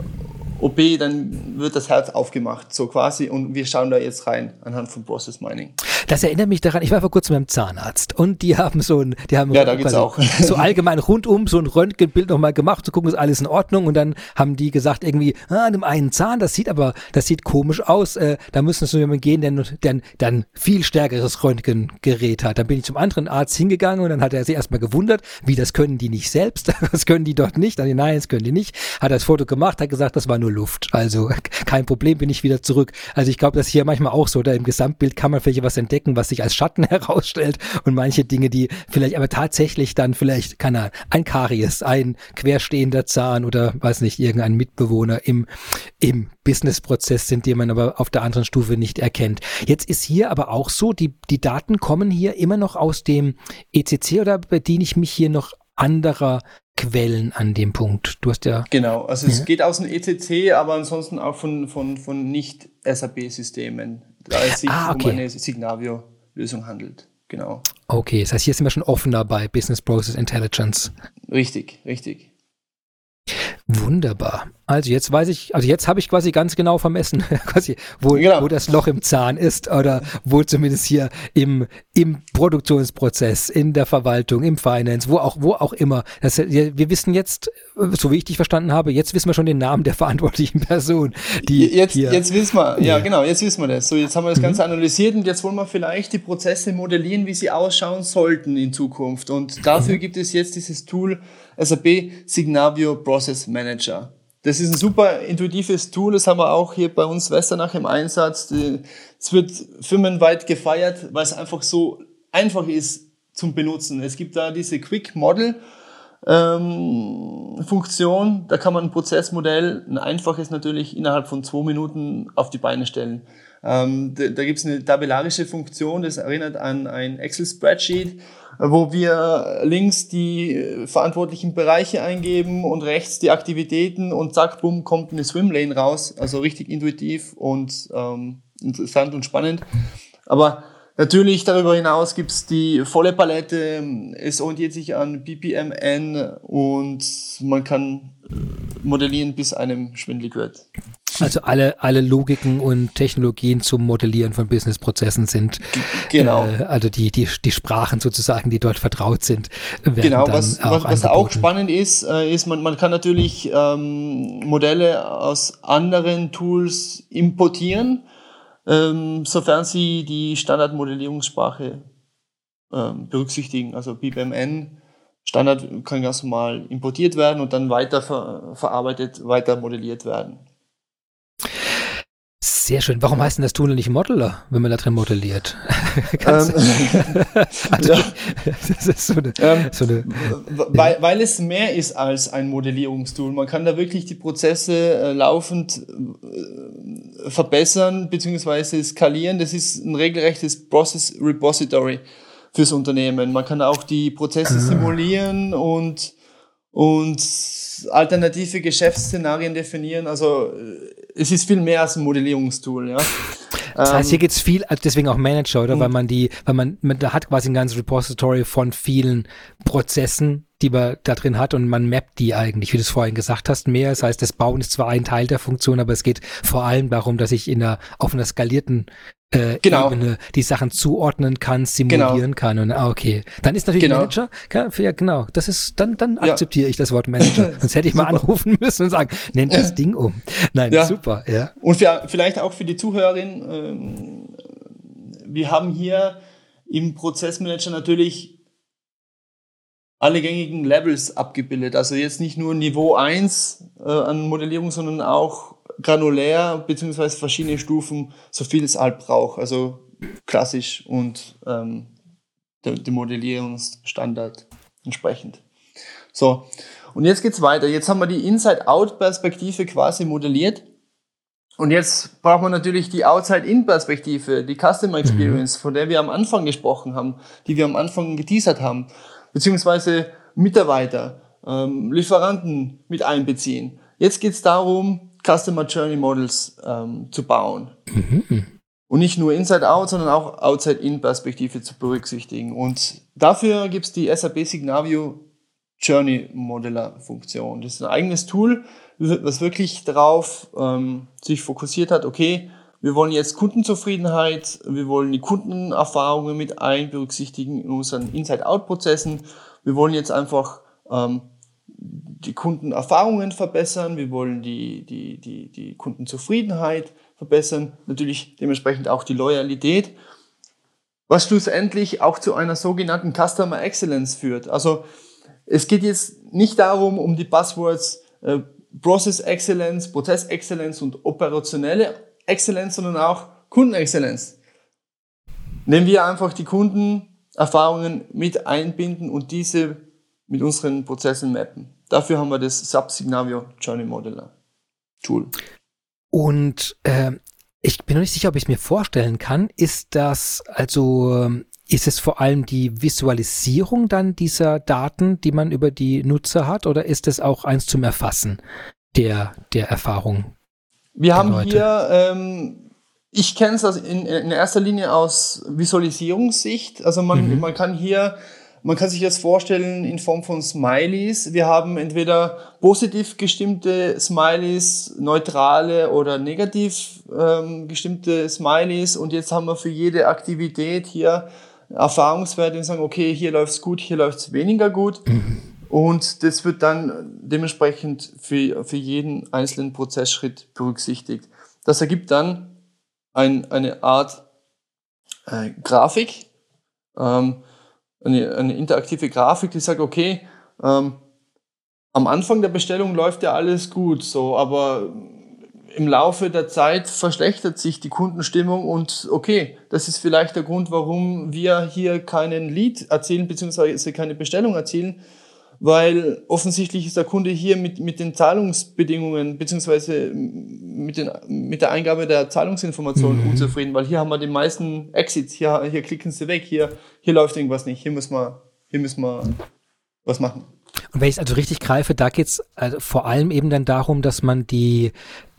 OP, dann wird das Herz aufgemacht, so quasi, und wir schauen da jetzt rein anhand von Process Mining. Das erinnert mich daran, ich war vor kurzem beim Zahnarzt und die haben so ein, die haben ja, da geht's auch. so allgemein rundum so ein Röntgenbild nochmal gemacht, zu gucken, ist alles in Ordnung und dann haben die gesagt irgendwie, ah, an dem einen Zahn, das sieht aber, das sieht komisch aus, äh, da müssen wir zu jemandem gehen, der dann, dann viel stärkeres Röntgengerät hat. Dann bin ich zum anderen Arzt hingegangen und dann hat er sich erstmal gewundert, wie das können die nicht selbst, das können die dort nicht, dann, nein, das können die nicht, hat das Foto gemacht, hat gesagt, das war nur nur Luft. Also kein Problem, bin ich wieder zurück. Also ich glaube, das ist hier manchmal auch so, da im Gesamtbild kann man vielleicht was entdecken, was sich als Schatten herausstellt und manche Dinge, die vielleicht aber tatsächlich dann vielleicht, keine Ahnung, ein Karies, ein querstehender Zahn oder weiß nicht, irgendein Mitbewohner im, im Businessprozess sind, die man aber auf der anderen Stufe nicht erkennt. Jetzt ist hier aber auch so, die, die Daten kommen hier immer noch aus dem ECC oder bediene ich mich hier noch anderer Quellen an dem Punkt. Du hast ja. Genau, also ja. es geht aus dem ECC, aber ansonsten auch von, von, von Nicht-SAP-Systemen, da es sich ah, okay. um eine Signavio-Lösung handelt. Genau. Okay, das heißt, hier sind wir schon offener bei Business Process Intelligence. Richtig, richtig. Wunderbar. Also jetzt weiß ich, also jetzt habe ich quasi ganz genau vermessen, quasi, wo, genau. wo das Loch im Zahn ist oder wo zumindest hier im, im Produktionsprozess, in der Verwaltung, im Finance, wo auch, wo auch immer. Das, wir wissen jetzt, so wie ich dich verstanden habe, jetzt wissen wir schon den Namen der verantwortlichen Person. Die jetzt, hier, jetzt wissen wir, ja, ja, genau, jetzt wissen wir das. So, jetzt haben wir das Ganze mhm. analysiert und jetzt wollen wir vielleicht die Prozesse modellieren, wie sie ausschauen sollten in Zukunft. Und dafür mhm. gibt es jetzt dieses Tool SAP Signavio Process Manager. Das ist ein super intuitives Tool, das haben wir auch hier bei uns Westernach im Einsatz. Es wird firmenweit gefeiert, weil es einfach so einfach ist zum Benutzen. Es gibt da diese Quick Model ähm, Funktion, da kann man ein Prozessmodell, ein einfaches natürlich, innerhalb von zwei Minuten auf die Beine stellen. Ähm, da da gibt es eine tabellarische Funktion, das erinnert an ein Excel-Spreadsheet, wo wir links die verantwortlichen Bereiche eingeben und rechts die Aktivitäten und zack, bumm, kommt eine Swimlane raus. Also richtig intuitiv und ähm, interessant und spannend. Aber Natürlich darüber hinaus gibt's die volle Palette. Es orientiert sich an BPMN und man kann modellieren, bis einem schwindlig wird. Also alle, alle Logiken und Technologien zum Modellieren von Businessprozessen sind genau. Äh, also die, die, die Sprachen sozusagen, die dort vertraut sind. Genau, was, auch, was, was auch spannend ist, äh, ist, man, man kann natürlich ähm, Modelle aus anderen Tools importieren ähm, sofern Sie die Standardmodellierungssprache ähm, berücksichtigen. Also BPMN Standard kann ganz normal importiert werden und dann weiter ver verarbeitet, weiter modelliert werden. Sehr schön. Warum heißt denn das Tool nicht Modeler, wenn man da drin modelliert? ähm, also, ja. das ist so eine, ähm, so eine weil, weil es mehr ist als ein Modellierungstool. Man kann da wirklich die Prozesse äh, laufend äh, verbessern bzw. skalieren. Das ist ein regelrechtes Process Repository fürs Unternehmen. Man kann auch die Prozesse ah. simulieren und und alternative Geschäftsszenarien definieren. Also äh, es ist viel mehr als ein Modellierungstool, ja. Das heißt, hier ähm, geht's viel, also deswegen auch Manager, oder? Weil man die, weil man, man da hat quasi ein ganzes Repository von vielen Prozessen, die man da drin hat und man mappt die eigentlich, wie du es vorhin gesagt hast, mehr. Das heißt, das Bauen ist zwar ein Teil der Funktion, aber es geht vor allem darum, dass ich in einer, auf einer skalierten äh, genau. Ebene die Sachen zuordnen kann, simulieren genau. kann und ah, okay. Dann ist natürlich genau. Manager, ja, genau, das ist, dann, dann ja. akzeptiere ich das Wort Manager. Sonst hätte ich mal anrufen müssen und sagen, nennt das Ding um. Nein, ja. super, ja. Und für, vielleicht auch für die Zuhörerin, ähm, wir haben hier im Prozessmanager natürlich alle gängigen Levels abgebildet. Also jetzt nicht nur Niveau 1 äh, an Modellierung, sondern auch granulär beziehungsweise verschiedene Stufen, so viel es halt braucht. Also klassisch und ähm, der, der Modellierungsstandard entsprechend. So, und jetzt geht's weiter. Jetzt haben wir die Inside-Out-Perspektive quasi modelliert. Und jetzt braucht man natürlich die Outside-In-Perspektive, die Customer mhm. Experience, mhm. von der wir am Anfang gesprochen haben, die wir am Anfang geteasert haben, beziehungsweise Mitarbeiter, ähm, Lieferanten mit einbeziehen. Jetzt geht's darum, Customer Journey Models ähm, zu bauen. Mhm. Und nicht nur Inside-Out, sondern auch Outside-In-Perspektive zu berücksichtigen. Und dafür gibt es die SAP Signavio Journey Modeler Funktion. Das ist ein eigenes Tool, was wirklich darauf ähm, sich fokussiert hat, okay, wir wollen jetzt Kundenzufriedenheit, wir wollen die Kundenerfahrungen mit einberücksichtigen in unseren Inside-Out-Prozessen. Wir wollen jetzt einfach ähm, die Kundenerfahrungen verbessern, wir wollen die, die, die, die Kundenzufriedenheit verbessern, natürlich dementsprechend auch die Loyalität, was schlussendlich auch zu einer sogenannten Customer Excellence führt. Also es geht jetzt nicht darum, um die Buzzwords äh, Process Excellence, Prozess Excellence und operationelle Excellence, sondern auch Kundenexzellenz. Nehmen wir einfach die Kundenerfahrungen mit einbinden und diese mit unseren Prozessen mappen. Dafür haben wir das Subsignavio Journey Modeler Tool. Und äh, ich bin noch nicht sicher, ob ich es mir vorstellen kann. Ist das also ist es vor allem die Visualisierung dann dieser Daten, die man über die Nutzer hat, oder ist es auch eins zum Erfassen der, der Erfahrung? Wir haben Leute? hier, ähm, ich kenne es in, in erster Linie aus Visualisierungssicht. Also man, mhm. man kann hier man kann sich das vorstellen in Form von Smileys. Wir haben entweder positiv gestimmte Smileys, neutrale oder negativ ähm, gestimmte Smileys und jetzt haben wir für jede Aktivität hier Erfahrungswerte und sagen, okay, hier läuft's gut, hier läuft's weniger gut. Und das wird dann dementsprechend für, für jeden einzelnen Prozessschritt berücksichtigt. Das ergibt dann ein, eine Art äh, Grafik, ähm, eine, eine interaktive Grafik, die sagt, okay, ähm, am Anfang der Bestellung läuft ja alles gut, so, aber im Laufe der Zeit verschlechtert sich die Kundenstimmung und okay, das ist vielleicht der Grund, warum wir hier keinen Lead erzielen, beziehungsweise keine Bestellung erzielen, weil offensichtlich ist der Kunde hier mit, mit den Zahlungsbedingungen beziehungsweise mit, den, mit der Eingabe der Zahlungsinformationen mhm. unzufrieden, weil hier haben wir die meisten Exits, hier, hier klicken sie weg, hier, hier läuft irgendwas nicht, hier müssen wir, hier müssen wir was machen. Und wenn ich es also richtig greife, da geht es also vor allem eben dann darum, dass man die,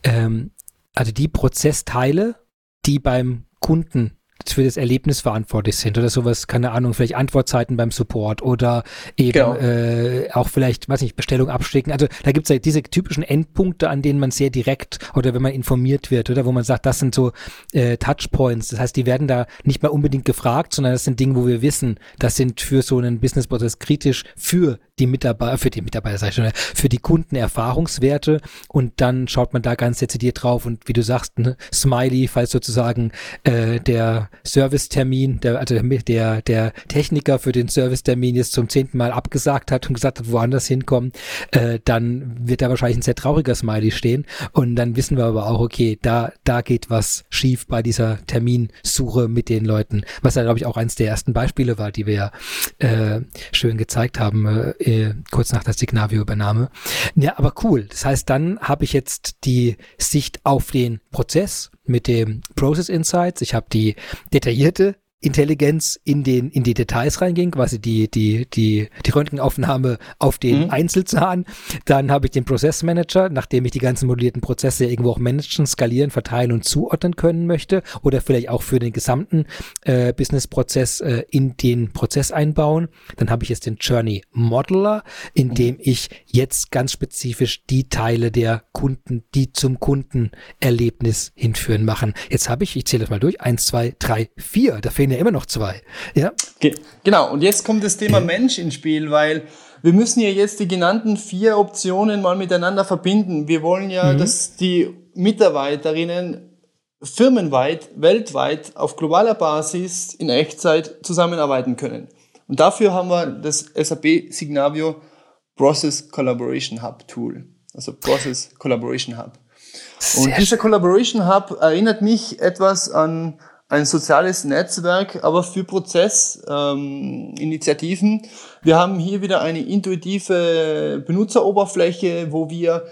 ähm, also die Prozessteile, die beim Kunden für das Erlebnis verantwortlich sind oder sowas, keine Ahnung, vielleicht Antwortzeiten beim Support oder eben genau. äh, auch vielleicht, weiß nicht, Bestellung abschicken. Also da gibt's ja diese typischen Endpunkte, an denen man sehr direkt oder wenn man informiert wird oder wo man sagt, das sind so äh, Touchpoints. Das heißt, die werden da nicht mehr unbedingt gefragt, sondern das sind Dinge, wo wir wissen, das sind für so einen Businessprozess kritisch für die Mitarbeiter, für die Mitarbeiter, sag ich schon, für die Kunden Erfahrungswerte und dann schaut man da ganz dezidiert drauf und wie du sagst, ne, Smiley, falls sozusagen äh, der Servicetermin, der, also der, der Techniker für den Servicetermin jetzt zum zehnten Mal abgesagt hat und gesagt hat, woanders hinkommen, äh, dann wird da wahrscheinlich ein sehr trauriger Smiley stehen und dann wissen wir aber auch, okay, da, da geht was schief bei dieser Terminsuche mit den Leuten, was ja, glaube ich, auch eins der ersten Beispiele war, die wir ja äh, schön gezeigt haben, äh, äh, kurz nach der Signavio-Übernahme. Ja, aber cool. Das heißt, dann habe ich jetzt die Sicht auf den Prozess mit dem Process Insights. Ich habe die detaillierte Intelligenz in den in die Details reinging, quasi die die die die Röntgenaufnahme auf den mhm. Einzelzahn. Dann habe ich den Prozessmanager, nachdem ich die ganzen modellierten Prozesse irgendwo auch managen, skalieren, verteilen und zuordnen können möchte oder vielleicht auch für den gesamten äh, Businessprozess äh, in den Prozess einbauen. Dann habe ich jetzt den Journey Modeler, in mhm. dem ich jetzt ganz spezifisch die Teile der Kunden, die zum Kundenerlebnis hinführen, machen. Jetzt habe ich, ich zähle das mal durch, eins, zwei, drei, vier. Da fehlen fehlen ja immer noch zwei. Ja? Ge genau, und jetzt kommt das Thema Mensch ins Spiel, weil wir müssen ja jetzt die genannten vier Optionen mal miteinander verbinden. Wir wollen ja, mhm. dass die Mitarbeiterinnen firmenweit, weltweit, auf globaler Basis in Echtzeit zusammenarbeiten können. Und dafür haben wir das SAP Signavio Process Collaboration Hub Tool. Also Process Collaboration Hub. Und dieser Collaboration Hub erinnert mich etwas an ein soziales Netzwerk, aber für Prozessinitiativen. Ähm, wir haben hier wieder eine intuitive Benutzeroberfläche, wo wir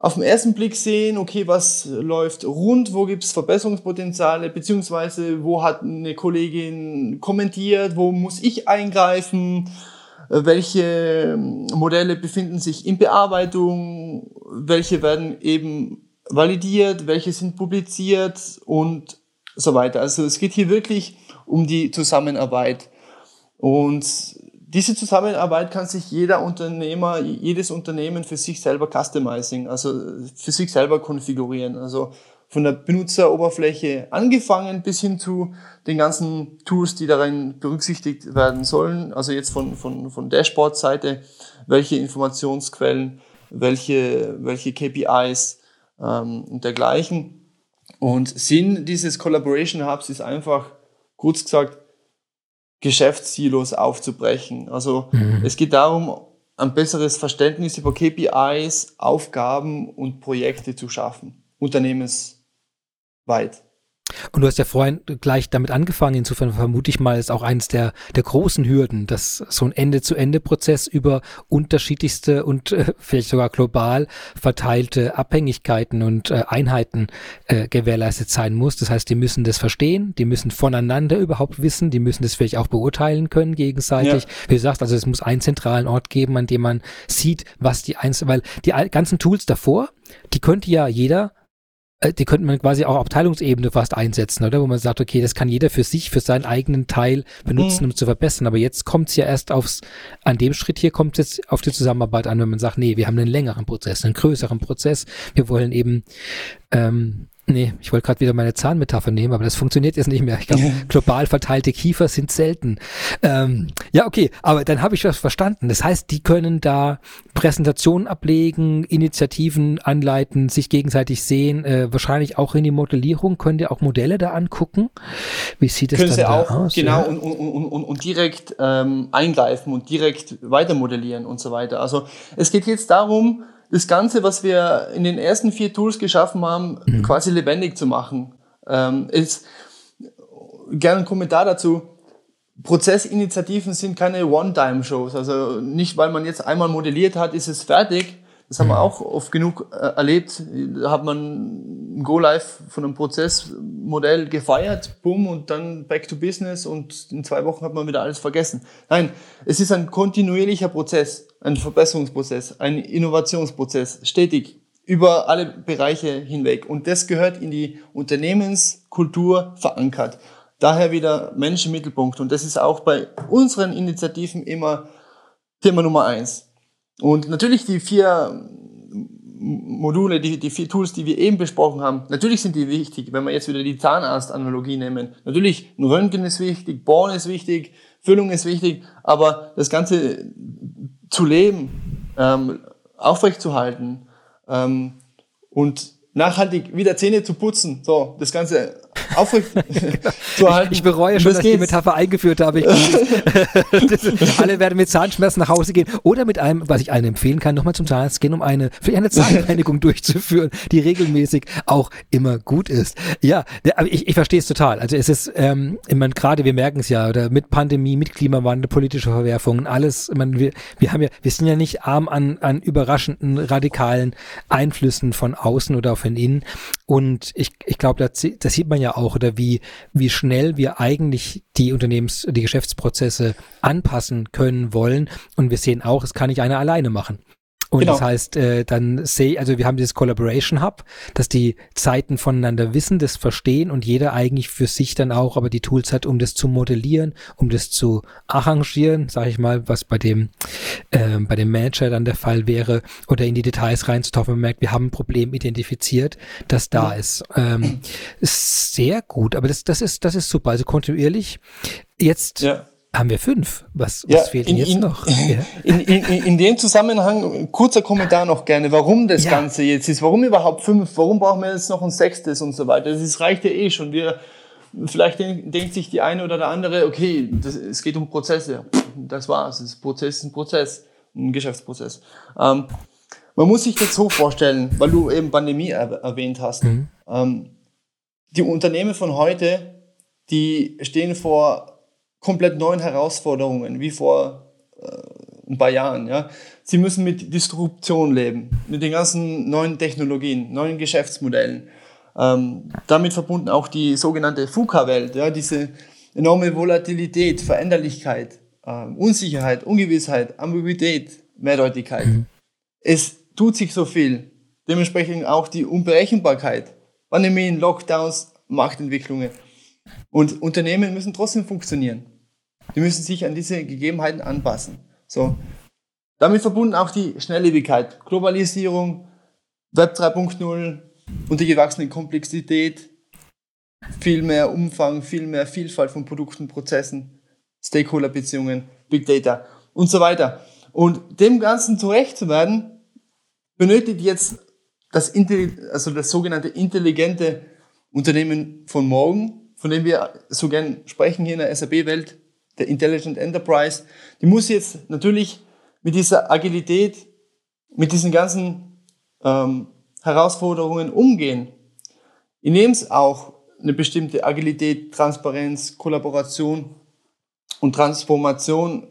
auf den ersten Blick sehen, okay, was läuft rund, wo gibt's Verbesserungspotenziale, beziehungsweise wo hat eine Kollegin kommentiert, wo muss ich eingreifen, welche Modelle befinden sich in Bearbeitung, welche werden eben validiert, welche sind publiziert und so weiter. Also es geht hier wirklich um die Zusammenarbeit. Und diese Zusammenarbeit kann sich jeder Unternehmer, jedes Unternehmen für sich selber customizing, also für sich selber konfigurieren. Also von der Benutzeroberfläche angefangen bis hin zu den ganzen Tools, die darin berücksichtigt werden sollen. Also jetzt von, von, von Dashboard-Seite, welche Informationsquellen, welche, welche KPIs ähm, und dergleichen. Und Sinn dieses Collaboration Hubs ist einfach, kurz gesagt, Geschäftssilos aufzubrechen. Also mhm. es geht darum, ein besseres Verständnis über KPIs, Aufgaben und Projekte zu schaffen, unternehmensweit. Und du hast ja vorhin gleich damit angefangen, insofern vermute ich mal, ist auch eines der, der großen Hürden, dass so ein Ende-zu-Ende-Prozess über unterschiedlichste und äh, vielleicht sogar global verteilte Abhängigkeiten und äh, Einheiten äh, gewährleistet sein muss. Das heißt, die müssen das verstehen, die müssen voneinander überhaupt wissen, die müssen das vielleicht auch beurteilen können gegenseitig. Ja. Wie du sagst, also es muss einen zentralen Ort geben, an dem man sieht, was die einzelnen, weil die ganzen Tools davor, die könnte ja jeder die könnte man quasi auch Abteilungsebene fast einsetzen, oder? Wo man sagt, okay, das kann jeder für sich, für seinen eigenen Teil benutzen, mhm. um zu verbessern. Aber jetzt kommt es ja erst aufs, an dem Schritt hier kommt es jetzt auf die Zusammenarbeit an, wenn man sagt, nee, wir haben einen längeren Prozess, einen größeren Prozess. Wir wollen eben ähm, Nee, ich wollte gerade wieder meine Zahnmetapher nehmen, aber das funktioniert jetzt nicht mehr. Ich glaube, global verteilte Kiefer sind selten. Ähm, ja, okay, aber dann habe ich was verstanden. Das heißt, die können da Präsentationen ablegen, Initiativen anleiten, sich gegenseitig sehen, äh, wahrscheinlich auch in die Modellierung. Könnt ihr auch Modelle da angucken? Wie sieht es dann sie da auch, aus? Genau, ja? und, und, und, und direkt ähm, eingreifen und direkt weiter modellieren und so weiter. Also es geht jetzt darum, das Ganze, was wir in den ersten vier Tools geschaffen haben, mhm. quasi lebendig zu machen. Ähm, ist, gerne ein Kommentar dazu. Prozessinitiativen sind keine One-Time-Shows. Also nicht, weil man jetzt einmal modelliert hat, ist es fertig. Das haben wir mhm. auch oft genug äh, erlebt. Da hat man ein Go-Live von einem Prozessmodell gefeiert, bumm, und dann back to business und in zwei Wochen hat man wieder alles vergessen. Nein, es ist ein kontinuierlicher Prozess, ein Verbesserungsprozess, ein Innovationsprozess, stetig über alle Bereiche hinweg. Und das gehört in die Unternehmenskultur verankert. Daher wieder Mensch im Mittelpunkt. Und das ist auch bei unseren Initiativen immer Thema Nummer eins. Und natürlich die vier Module, die, die vier Tools, die wir eben besprochen haben, natürlich sind die wichtig, wenn wir jetzt wieder die Zahnarzt-Analogie nehmen. Natürlich, ein Röntgen ist wichtig, Bohren ist wichtig, Füllung ist wichtig, aber das Ganze zu leben, ähm, aufrechtzuerhalten ähm, und nachhaltig wieder Zähne zu putzen, so, das Ganze aufrecht zu halten. Ich bereue schon, dass ich die Metapher eingeführt habe. alle werden mit Zahnschmerzen nach Hause gehen oder mit einem, was ich allen empfehlen kann, nochmal zum Zahnarzt gehen, um eine, für eine Zahnreinigung durchzuführen, die regelmäßig auch immer gut ist. Ja, aber ich, ich verstehe es total. Also es ist, ähm, ich meine, gerade wir merken es ja, oder mit Pandemie, mit Klimawandel, politische Verwerfungen, alles, ich meine, wir, wir haben ja, wir sind ja nicht arm an, an überraschenden, radikalen Einflüssen von außen oder von innen. Und ich, ich glaube, das, das sieht man ja auch, oder wie, wie schnell wir eigentlich die Unternehmens-, die Geschäftsprozesse anpassen können wollen. Und wir sehen auch, es kann nicht einer alleine machen. Und genau. das heißt, äh, dann sehe, also wir haben dieses Collaboration Hub, dass die Zeiten voneinander wissen, das verstehen und jeder eigentlich für sich dann auch aber die Tools hat, um das zu modellieren, um das zu arrangieren, sage ich mal, was bei dem äh, bei dem Manager dann der Fall wäre, oder in die Details reinzutauchen. Man merkt, wir haben ein Problem identifiziert, das da ja. ist. Ähm, ist sehr gut, aber das das ist das ist super, also kontinuierlich. Jetzt ja haben wir fünf. Was, was ja, fehlt in, jetzt in, noch? Ja. In, in, dem Zusammenhang, kurzer Kommentar noch gerne, warum das ja. Ganze jetzt ist. Warum überhaupt fünf? Warum brauchen wir jetzt noch ein sechstes und so weiter? Das reicht ja eh schon. Wir, vielleicht denkt sich die eine oder der andere, okay, das, es geht um Prozesse. Das war's. Das Prozess ist ein Prozess, ein Geschäftsprozess. Ähm, man muss sich das so vorstellen, weil du eben Pandemie erwähnt hast. Mhm. Ähm, die Unternehmen von heute, die stehen vor komplett neuen Herausforderungen, wie vor äh, ein paar Jahren. Ja. Sie müssen mit Disruption leben, mit den ganzen neuen Technologien, neuen Geschäftsmodellen. Ähm, damit verbunden auch die sogenannte FUKA-Welt, ja, diese enorme Volatilität, Veränderlichkeit, äh, Unsicherheit, Ungewissheit, Ambiguität, Mehrdeutigkeit. Mhm. Es tut sich so viel. Dementsprechend auch die Unberechenbarkeit, Pandemien, Lockdowns, Machtentwicklungen. Und Unternehmen müssen trotzdem funktionieren. Die müssen sich an diese Gegebenheiten anpassen. So. Damit verbunden auch die Schnelllebigkeit, Globalisierung, Web 3.0 und die gewachsene Komplexität, viel mehr Umfang, viel mehr Vielfalt von Produkten, Prozessen, Stakeholder-Beziehungen, Big Data und so weiter. Und dem Ganzen zurecht zu werden, benötigt jetzt das, also das sogenannte intelligente Unternehmen von morgen, von dem wir so gern sprechen hier in der SAP-Welt, der Intelligent Enterprise, die muss jetzt natürlich mit dieser Agilität, mit diesen ganzen ähm, Herausforderungen umgehen, indem es auch eine bestimmte Agilität, Transparenz, Kollaboration und Transformation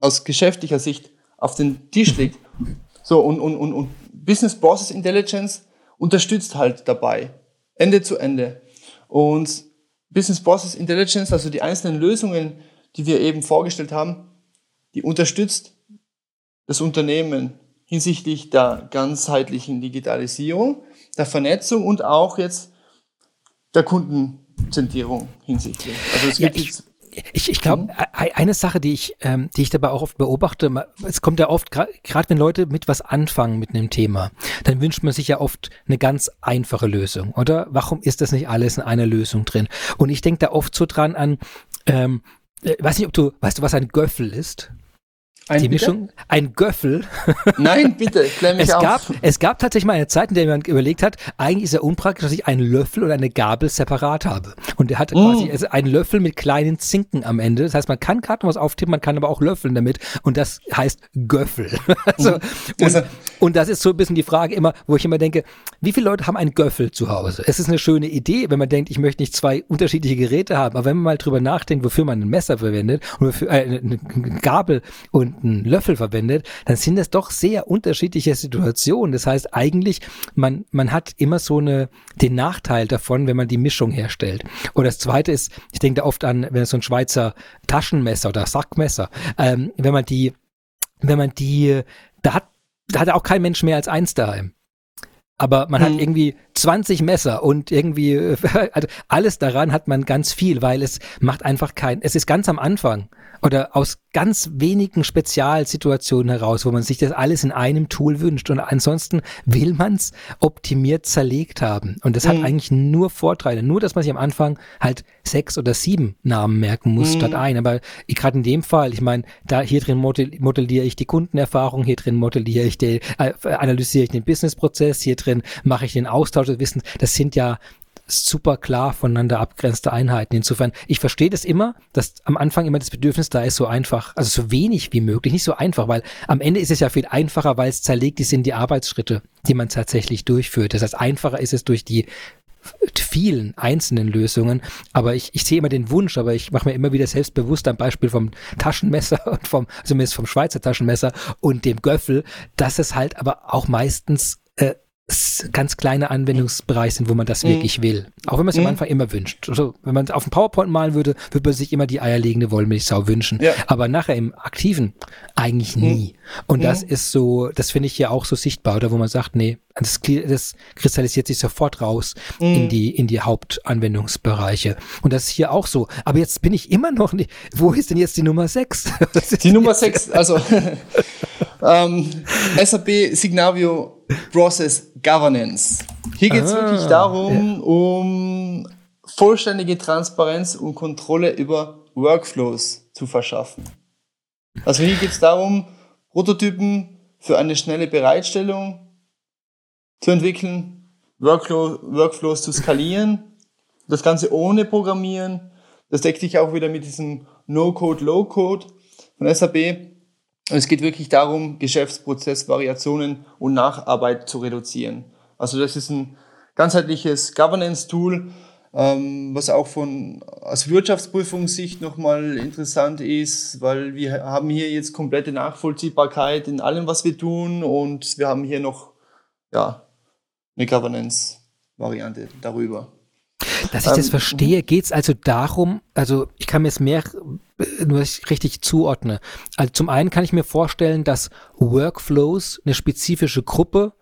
aus geschäftlicher Sicht auf den Tisch legt. So, und, und, und, und Business Process Intelligence unterstützt halt dabei, Ende zu Ende. Und Business Process Intelligence, also die einzelnen Lösungen, die wir eben vorgestellt haben, die unterstützt das Unternehmen hinsichtlich der ganzheitlichen Digitalisierung, der Vernetzung und auch jetzt der Kundenzentrierung hinsichtlich. Also es gibt ja, jetzt ich, ich glaube, mhm. eine Sache, die ich, ähm, die ich dabei auch oft beobachte, es kommt ja oft, gerade wenn Leute mit was anfangen mit einem Thema, dann wünscht man sich ja oft eine ganz einfache Lösung, oder? Warum ist das nicht alles in einer Lösung drin? Und ich denke da oft so dran an, ähm, äh, weiß nicht, ob du, weißt du, was ein Göffel ist? Ein die bitte? Mischung, ein Göffel. Nein, bitte, klär mich es auf. Gab, es gab tatsächlich mal eine Zeit, in der man überlegt hat, eigentlich ist ja unpraktisch, dass ich einen Löffel und eine Gabel separat habe. Und er hat mm. quasi also einen Löffel mit kleinen Zinken am Ende. Das heißt, man kann gerade was auftippen, man kann aber auch löffeln damit. Und das heißt Göffel. also, mm. also Und das ist so ein bisschen die Frage immer, wo ich immer denke, wie viele Leute haben einen Göffel zu Hause? Es ist eine schöne Idee, wenn man denkt, ich möchte nicht zwei unterschiedliche Geräte haben, aber wenn man mal drüber nachdenkt, wofür man ein Messer verwendet und wofür äh, eine Gabel und einen Löffel verwendet, dann sind das doch sehr unterschiedliche Situationen. Das heißt eigentlich, man, man hat immer so eine, den Nachteil davon, wenn man die Mischung herstellt. Und das zweite ist, ich denke da oft an, wenn so ein Schweizer Taschenmesser oder Sackmesser, ähm, wenn man die, wenn man die, da hat da hat auch kein Mensch mehr als eins daheim. Aber man hm. hat irgendwie 20 Messer und irgendwie also alles daran hat man ganz viel, weil es macht einfach kein, es ist ganz am Anfang oder aus ganz wenigen Spezialsituationen heraus, wo man sich das alles in einem Tool wünscht. Und ansonsten will man es optimiert zerlegt haben. Und das mhm. hat eigentlich nur Vorteile. Nur, dass man sich am Anfang halt sechs oder sieben Namen merken muss mhm. statt ein. Aber gerade in dem Fall, ich meine, da hier drin modelliere ich die Kundenerfahrung, hier drin modelliere ich die, äh, analysiere ich den Businessprozess, hier drin mache ich den Austausch des Wissens. Das sind ja super klar voneinander abgrenzte Einheiten. Insofern, ich verstehe das immer, dass am Anfang immer das Bedürfnis da ist, so einfach, also so wenig wie möglich, nicht so einfach, weil am Ende ist es ja viel einfacher, weil es zerlegt ist in die Arbeitsschritte, die man tatsächlich durchführt. Das heißt, einfacher ist es durch die vielen einzelnen Lösungen, aber ich, ich sehe immer den Wunsch, aber ich mache mir immer wieder selbstbewusst am Beispiel vom Taschenmesser und vom, zumindest vom Schweizer Taschenmesser und dem Göffel, dass es halt aber auch meistens ganz kleine Anwendungsbereich sind, wo man das mhm. wirklich will. Auch wenn man es mhm. am Anfang immer wünscht. Also, wenn man auf dem PowerPoint malen würde, würde man sich immer die eierlegende Wollmilchsau wünschen. Ja. Aber nachher im Aktiven eigentlich mhm. nie. Mhm. Und das ist so, das finde ich ja auch so sichtbar, oder wo man sagt, nee, das, das kristallisiert sich sofort raus in mhm. die, in die Hauptanwendungsbereiche. Und das ist hier auch so. Aber jetzt bin ich immer noch nicht, wo ist denn jetzt die Nummer 6? Die Nummer 6, also ähm, SAP Signavio Process Governance. Hier geht es ah, wirklich darum, ja. um vollständige Transparenz und Kontrolle über Workflows zu verschaffen. Also hier geht es darum, Prototypen für eine schnelle Bereitstellung zu entwickeln, Workflow, Workflows zu skalieren, das Ganze ohne Programmieren. Das deckt sich auch wieder mit diesem No-Code, Low-Code von SAP. Und es geht wirklich darum, Geschäftsprozessvariationen und Nacharbeit zu reduzieren. Also das ist ein ganzheitliches Governance-Tool, ähm, was auch von aus Wirtschaftsprüfungssicht nochmal interessant ist, weil wir haben hier jetzt komplette Nachvollziehbarkeit in allem, was wir tun und wir haben hier noch ja, eine Governance-Variante darüber. Dass ich das ähm, verstehe, geht es also darum, also ich kann mir es mehr nur richtig zuordne. Also zum einen kann ich mir vorstellen, dass Workflows eine spezifische Gruppe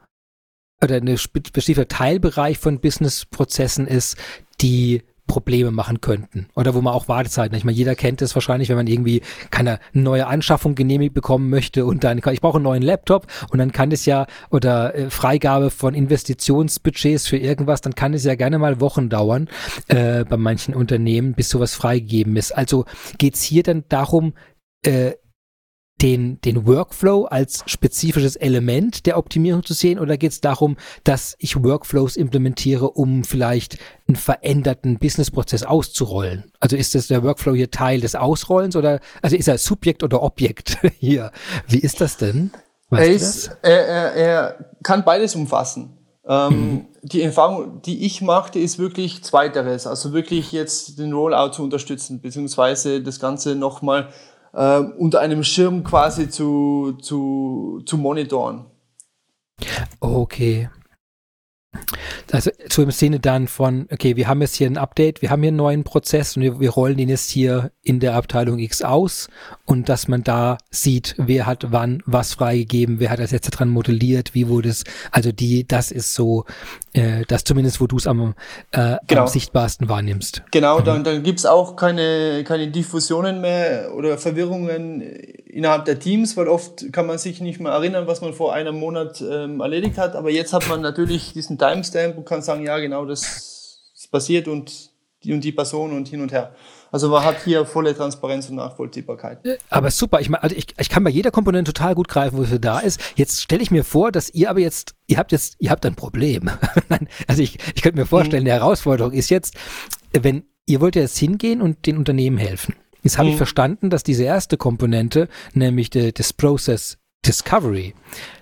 oder eine spezifischer Teilbereich von Businessprozessen ist, die Probleme machen könnten. Oder wo man auch Wartezeiten. Ich meine, jeder kennt es wahrscheinlich, wenn man irgendwie keine neue Anschaffung genehmigt bekommen möchte und dann, ich brauche einen neuen Laptop und dann kann es ja, oder äh, Freigabe von Investitionsbudgets für irgendwas, dann kann es ja gerne mal Wochen dauern äh, bei manchen Unternehmen, bis sowas freigegeben ist. Also geht's hier dann darum, äh, den, den Workflow als spezifisches Element der Optimierung zu sehen oder geht es darum, dass ich Workflows implementiere, um vielleicht einen veränderten Businessprozess auszurollen? Also ist das der Workflow hier Teil des Ausrollens oder also ist er Subjekt oder Objekt hier? Wie ist das denn? Weißt er, ist, er, er, er kann beides umfassen. Ähm, mhm. Die Erfahrung, die ich machte, ist wirklich zweiteres. Also wirklich jetzt den Rollout zu unterstützen, beziehungsweise das Ganze nochmal äh, unter einem Schirm quasi zu, zu, zu monitoren. Okay. Also so im Sinne dann von, okay, wir haben jetzt hier ein Update, wir haben hier einen neuen Prozess und wir, wir rollen ihn jetzt hier in der Abteilung X aus und dass man da sieht, wer hat wann was freigegeben, wer hat das jetzt dran modelliert, wie wurde es, also die, das ist so, äh, das zumindest, wo du es am, äh, genau. am sichtbarsten wahrnimmst. Genau, mhm. dann, dann gibt's auch keine, keine Diffusionen mehr oder Verwirrungen innerhalb der Teams, weil oft kann man sich nicht mehr erinnern, was man vor einem Monat ähm, erledigt hat, aber jetzt hat man natürlich diesen Timestamp und kann sagen, ja genau, das ist passiert und die und die Person und hin und her. Also man hat hier volle Transparenz und Nachvollziehbarkeit. Aber super, ich, meine, also ich, ich kann bei jeder Komponente total gut greifen, wofür da ist. Jetzt stelle ich mir vor, dass ihr aber jetzt, ihr habt jetzt, ihr habt ein Problem. also ich, ich könnte mir vorstellen, mhm. die Herausforderung ist jetzt, wenn ihr wollt ja jetzt hingehen und den Unternehmen helfen. Jetzt habe mhm. ich verstanden, dass diese erste Komponente, nämlich de, des Process Discovery.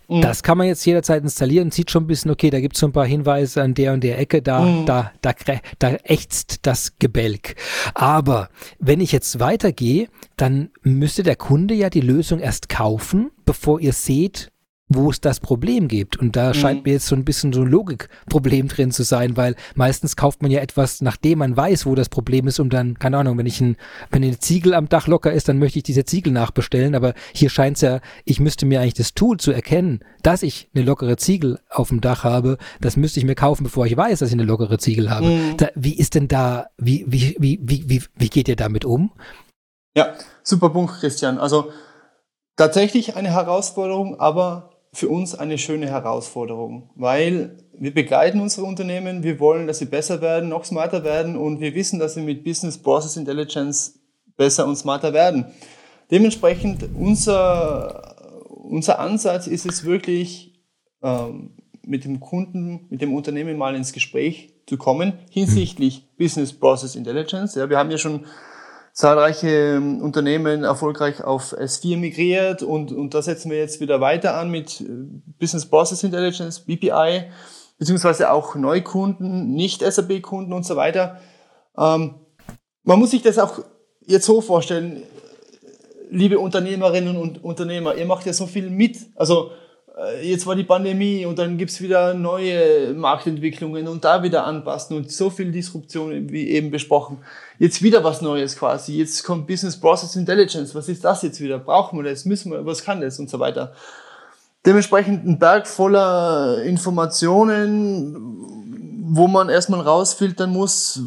Mhm. Das kann man jetzt jederzeit installieren und sieht schon ein bisschen, okay, da gibt es so ein paar Hinweise an der und der Ecke, da, mhm. da, da, da ächzt das Gebälk. Aber wenn ich jetzt weitergehe, dann müsste der Kunde ja die Lösung erst kaufen, bevor ihr seht, wo es das Problem gibt. Und da mhm. scheint mir jetzt so ein bisschen so ein Logikproblem drin zu sein, weil meistens kauft man ja etwas, nachdem man weiß, wo das Problem ist, um dann, keine Ahnung, wenn ich ein, wenn eine Ziegel am Dach locker ist, dann möchte ich diese Ziegel nachbestellen. Aber hier scheint es ja, ich müsste mir eigentlich das Tool zu erkennen, dass ich eine lockere Ziegel auf dem Dach habe, das müsste ich mir kaufen, bevor ich weiß, dass ich eine lockere Ziegel habe. Mhm. Da, wie ist denn da, wie, wie, wie, wie, wie, wie geht ihr damit um? Ja, super Punkt, Christian. Also tatsächlich eine Herausforderung, aber für uns eine schöne Herausforderung, weil wir begleiten unsere Unternehmen, wir wollen, dass sie besser werden, noch smarter werden und wir wissen, dass sie mit Business Process Intelligence besser und smarter werden. Dementsprechend unser, unser Ansatz ist es wirklich, ähm, mit dem Kunden, mit dem Unternehmen mal ins Gespräch zu kommen hinsichtlich Business Process Intelligence. Ja, wir haben ja schon zahlreiche ähm, Unternehmen erfolgreich auf S4 migriert und, und da setzen wir jetzt wieder weiter an mit äh, Business Process Intelligence, BPI, beziehungsweise auch Neukunden, nicht SAP-Kunden und so weiter. Ähm, man muss sich das auch jetzt so vorstellen, liebe Unternehmerinnen und Unternehmer, ihr macht ja so viel mit. Also jetzt war die Pandemie und dann gibt's wieder neue Marktentwicklungen und da wieder anpassen und so viel Disruption, wie eben besprochen. Jetzt wieder was Neues quasi. Jetzt kommt Business Process Intelligence. Was ist das jetzt wieder? Brauchen wir das? Müssen wir? Was kann das? Und so weiter. Dementsprechend ein Berg voller Informationen, wo man erstmal rausfiltern muss,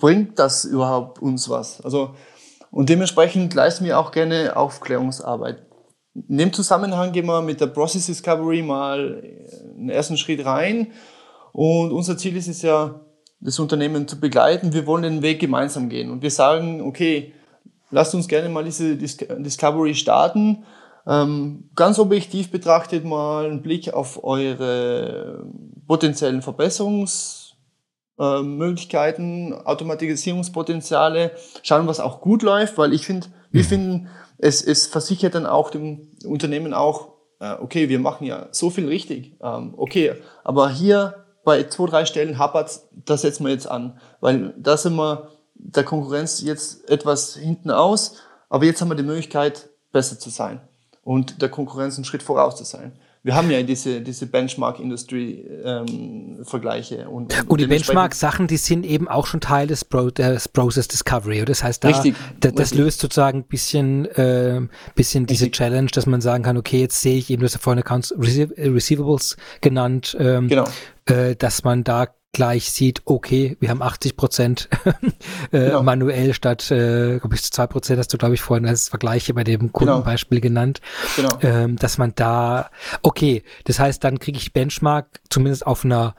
bringt das überhaupt uns was? Also, und dementsprechend leisten wir auch gerne Aufklärungsarbeit. In dem Zusammenhang gehen wir mit der Process Discovery mal einen ersten Schritt rein. Und unser Ziel ist es ja, das Unternehmen zu begleiten. Wir wollen den Weg gemeinsam gehen. Und wir sagen, okay, lasst uns gerne mal diese Discovery starten. Ähm, ganz objektiv betrachtet mal einen Blick auf eure potenziellen Verbesserungsmöglichkeiten, Automatisierungspotenziale, schauen, was auch gut läuft, weil ich finde, wir mhm. finden, es, es versichert dann auch dem Unternehmen auch, äh, okay, wir machen ja so viel richtig, ähm, okay, aber hier bei zwei, drei Stellen hapert das setzen wir jetzt an, weil da sind wir der Konkurrenz jetzt etwas hinten aus, aber jetzt haben wir die Möglichkeit, besser zu sein und der Konkurrenz einen Schritt voraus zu sein wir haben ja diese, diese Benchmark-Industry-Vergleiche. Ähm, und, und, und die Benchmark-Sachen, die sind eben auch schon Teil des, Pro, des Process Discovery. Das heißt, da, richtig, da, das richtig. löst sozusagen ein bisschen, äh, bisschen diese Challenge, dass man sagen kann, okay, jetzt sehe ich eben, du hast ja vorhin Accounts Receivables genannt, ähm, genau. äh, dass man da gleich sieht, okay, wir haben 80 Prozent äh, genau. manuell statt, äh, glaube ich, zwei Prozent hast du, glaube ich, vorhin als Vergleiche bei dem genau. Kundenbeispiel genau. genannt, genau. Ähm, dass man da, okay, das heißt, dann kriege ich Benchmark zumindest auf einer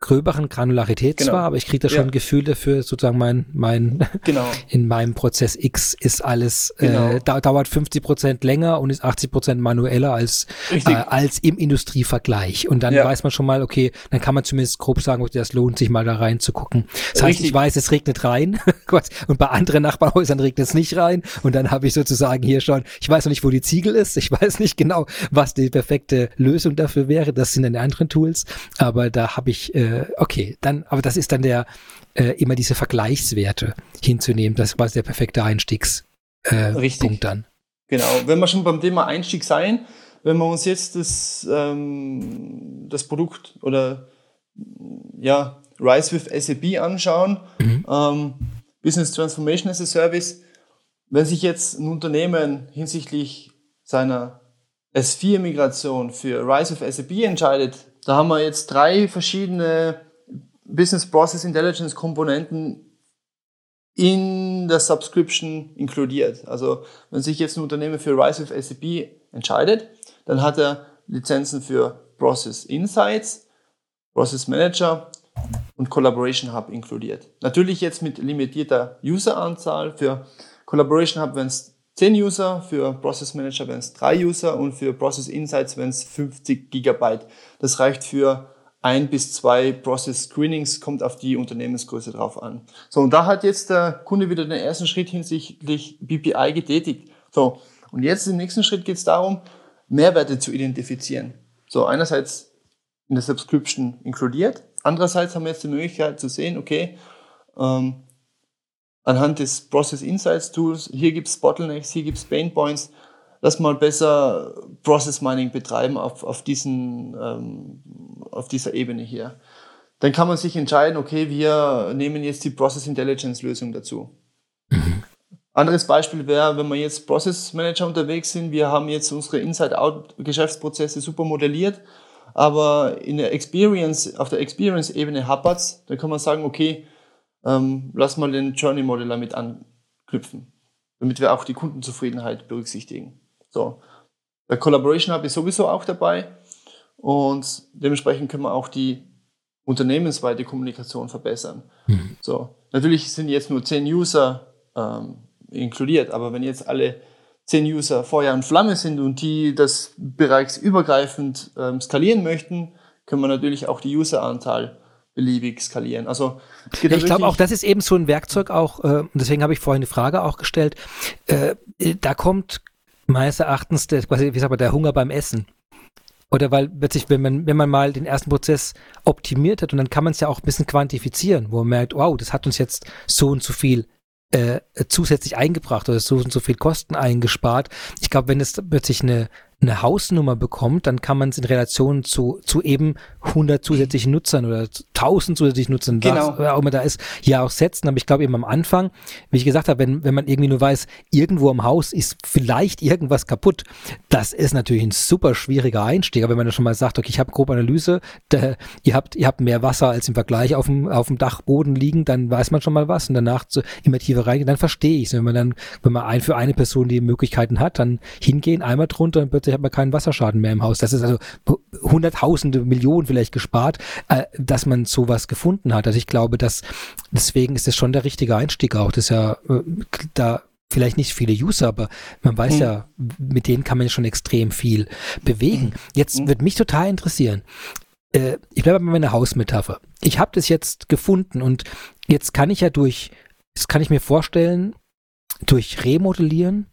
gröberen Granularität genau. zwar, aber ich kriege da schon ja. ein Gefühl dafür, sozusagen mein, mein genau. in meinem Prozess X ist alles, äh, genau. äh, da, dauert 50 Prozent länger und ist 80 Prozent manueller als, äh, als im Industrievergleich. Und dann ja. weiß man schon mal, okay, dann kann man zumindest grob sagen, okay, das lohnt sich mal da rein zu gucken. Das heißt, Richtig. ich weiß, es regnet rein und bei anderen Nachbarhäusern regnet es nicht rein und dann habe ich sozusagen hier schon, ich weiß noch nicht, wo die Ziegel ist, ich weiß nicht genau, was die perfekte Lösung dafür wäre, das sind dann die anderen Tools, aber da habe ich äh, äh, okay, dann, aber das ist dann der äh, immer diese Vergleichswerte hinzunehmen. Das quasi der perfekte Einstiegspunkt äh, dann. Genau, wenn wir schon beim Thema Einstieg sein, wenn wir uns jetzt das, ähm, das Produkt oder ja, Rise with SAP anschauen, mhm. ähm, Business Transformation as a Service, wenn sich jetzt ein Unternehmen hinsichtlich seiner S4-Migration für Rise with SAP entscheidet, da haben wir jetzt drei verschiedene Business Process Intelligence Komponenten in der Subscription inkludiert. Also wenn sich jetzt ein Unternehmen für Rise with SAP entscheidet, dann hat er Lizenzen für Process Insights, Process Manager und Collaboration Hub inkludiert. Natürlich jetzt mit limitierter Useranzahl. Für Collaboration Hub, wenn es 10 User, für Process Manager wären es 3 User und für Process Insights wären es 50 Gigabyte. Das reicht für ein bis zwei Process Screenings, kommt auf die Unternehmensgröße drauf an. So, und da hat jetzt der Kunde wieder den ersten Schritt hinsichtlich BPI getätigt. So, und jetzt im nächsten Schritt geht es darum, Mehrwerte zu identifizieren. So, einerseits in der Subscription inkludiert, andererseits haben wir jetzt die Möglichkeit zu sehen, okay, ähm, anhand des Process Insights Tools, hier gibt es Bottlenecks, hier gibt es Pain Points, lass mal besser Process Mining betreiben auf, auf, diesen, ähm, auf dieser Ebene hier. Dann kann man sich entscheiden, okay, wir nehmen jetzt die Process Intelligence Lösung dazu. Mhm. Anderes Beispiel wäre, wenn wir jetzt Process Manager unterwegs sind, wir haben jetzt unsere Inside-Out-Geschäftsprozesse super modelliert, aber in der Experience, auf der Experience-Ebene happert's, da kann man sagen, okay, ähm, lass mal den Journey Modeler mit anknüpfen, damit wir auch die Kundenzufriedenheit berücksichtigen. So. Der Collaboration Hub ist sowieso auch dabei und dementsprechend können wir auch die unternehmensweite Kommunikation verbessern. Mhm. So. Natürlich sind jetzt nur zehn User ähm, inkludiert, aber wenn jetzt alle zehn User Feuer und Flamme sind und die das bereichsübergreifend ähm, skalieren möchten, können wir natürlich auch die Useranzahl beliebig skalieren. Also ja, ich glaube auch, das ist eben so ein Werkzeug auch, äh, und deswegen habe ich vorhin die Frage auch gestellt, äh, da kommt meines Erachtens der, quasi, wie sagt man, der Hunger beim Essen. Oder weil plötzlich, wenn man, wenn man mal den ersten Prozess optimiert hat und dann kann man es ja auch ein bisschen quantifizieren, wo man merkt, wow, das hat uns jetzt so und so viel äh, zusätzlich eingebracht oder so und so viel Kosten eingespart. Ich glaube, wenn es plötzlich eine, eine Hausnummer bekommt, dann kann man es in Relation zu, zu eben 100 zusätzlichen Nutzern oder 1000 zusätzlichen Nutzern, genau. was auch immer da ist, ja auch setzen. Aber ich glaube eben am Anfang, wie ich gesagt habe, wenn, wenn man irgendwie nur weiß, irgendwo am Haus ist vielleicht irgendwas kaputt, das ist natürlich ein super schwieriger Einstieg. Aber wenn man da schon mal sagt, okay, ich habe grobe Analyse, da, ihr habt, ihr habt mehr Wasser als im Vergleich auf dem, auf dem Dachboden liegen, dann weiß man schon mal was und danach zu, immer tiefer reingehen, dann verstehe ich es. Wenn man dann, wenn man ein, für eine Person die Möglichkeiten hat, dann hingehen, einmal drunter, dann plötzlich hat man keinen Wasserschaden mehr im Haus. Das ist also hunderttausende Millionen vielleicht gespart, äh, dass man sowas gefunden hat. Also ich glaube, dass deswegen ist es schon der richtige Einstieg auch. Das ist ja äh, da vielleicht nicht viele User, aber man weiß mhm. ja, mit denen kann man schon extrem viel bewegen. Jetzt mhm. wird mich total interessieren. Äh, ich bleibe bei meiner Hausmetapher. Ich habe das jetzt gefunden und jetzt kann ich ja durch, das kann ich mir vorstellen, durch Remodellieren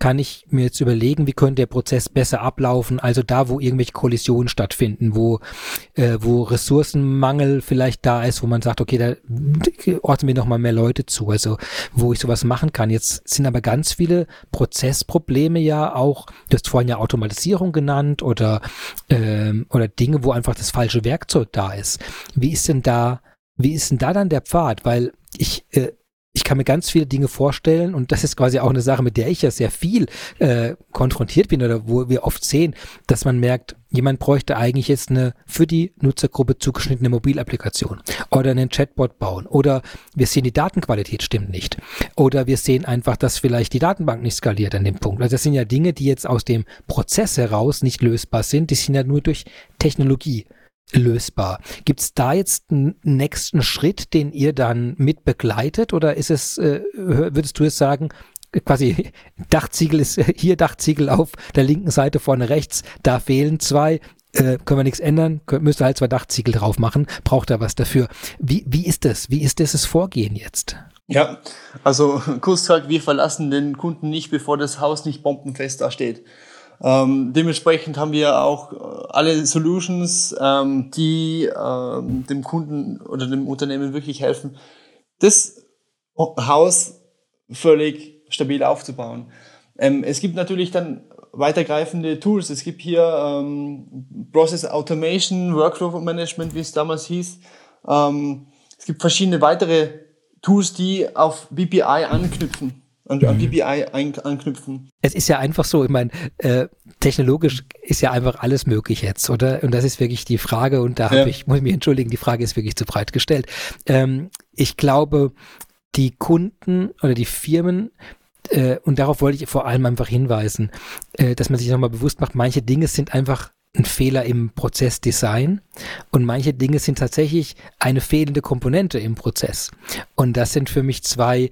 kann ich mir jetzt überlegen, wie könnte der Prozess besser ablaufen, also da, wo irgendwelche Kollisionen stattfinden, wo, äh, wo Ressourcenmangel vielleicht da ist, wo man sagt, okay, da ordnen wir nochmal mehr Leute zu, also wo ich sowas machen kann. Jetzt sind aber ganz viele Prozessprobleme ja auch, du hast vorhin ja Automatisierung genannt oder, ähm, oder Dinge, wo einfach das falsche Werkzeug da ist. Wie ist denn da, wie ist denn da dann der Pfad? Weil ich, äh, ich kann mir ganz viele Dinge vorstellen und das ist quasi auch eine Sache, mit der ich ja sehr viel äh, konfrontiert bin oder wo wir oft sehen, dass man merkt, jemand bräuchte eigentlich jetzt eine für die Nutzergruppe zugeschnittene Mobilapplikation oder einen Chatbot bauen oder wir sehen, die Datenqualität stimmt nicht oder wir sehen einfach, dass vielleicht die Datenbank nicht skaliert an dem Punkt. Also das sind ja Dinge, die jetzt aus dem Prozess heraus nicht lösbar sind, die sind ja nur durch Technologie lösbar. Gibt es da jetzt einen nächsten Schritt, den ihr dann mit begleitet oder ist es, äh, würdest du es sagen, quasi Dachziegel ist hier Dachziegel auf der linken Seite vorne rechts, da fehlen zwei, äh, können wir nichts ändern, können, müsste halt zwei Dachziegel drauf machen, braucht er was dafür. Wie, wie ist das? Wie ist das Vorgehen jetzt? Ja, also kurz gesagt, wir verlassen den Kunden nicht, bevor das Haus nicht bombenfest da steht. Ähm, dementsprechend haben wir auch äh, alle Solutions, ähm, die ähm, dem Kunden oder dem Unternehmen wirklich helfen, das Haus völlig stabil aufzubauen. Ähm, es gibt natürlich dann weitergreifende Tools. Es gibt hier ähm, Process Automation, Workflow Management, wie es damals hieß. Ähm, es gibt verschiedene weitere Tools, die auf BPI anknüpfen an, an BBI ein, anknüpfen. Es ist ja einfach so, ich meine, äh, technologisch ist ja einfach alles möglich jetzt, oder? Und das ist wirklich die Frage, und da ja. habe ich, muss ich mich entschuldigen, die Frage ist wirklich zu breit gestellt. Ähm, ich glaube, die Kunden oder die Firmen, äh, und darauf wollte ich vor allem einfach hinweisen, äh, dass man sich nochmal bewusst macht, manche Dinge sind einfach ein Fehler im Prozessdesign und manche Dinge sind tatsächlich eine fehlende Komponente im Prozess. Und das sind für mich zwei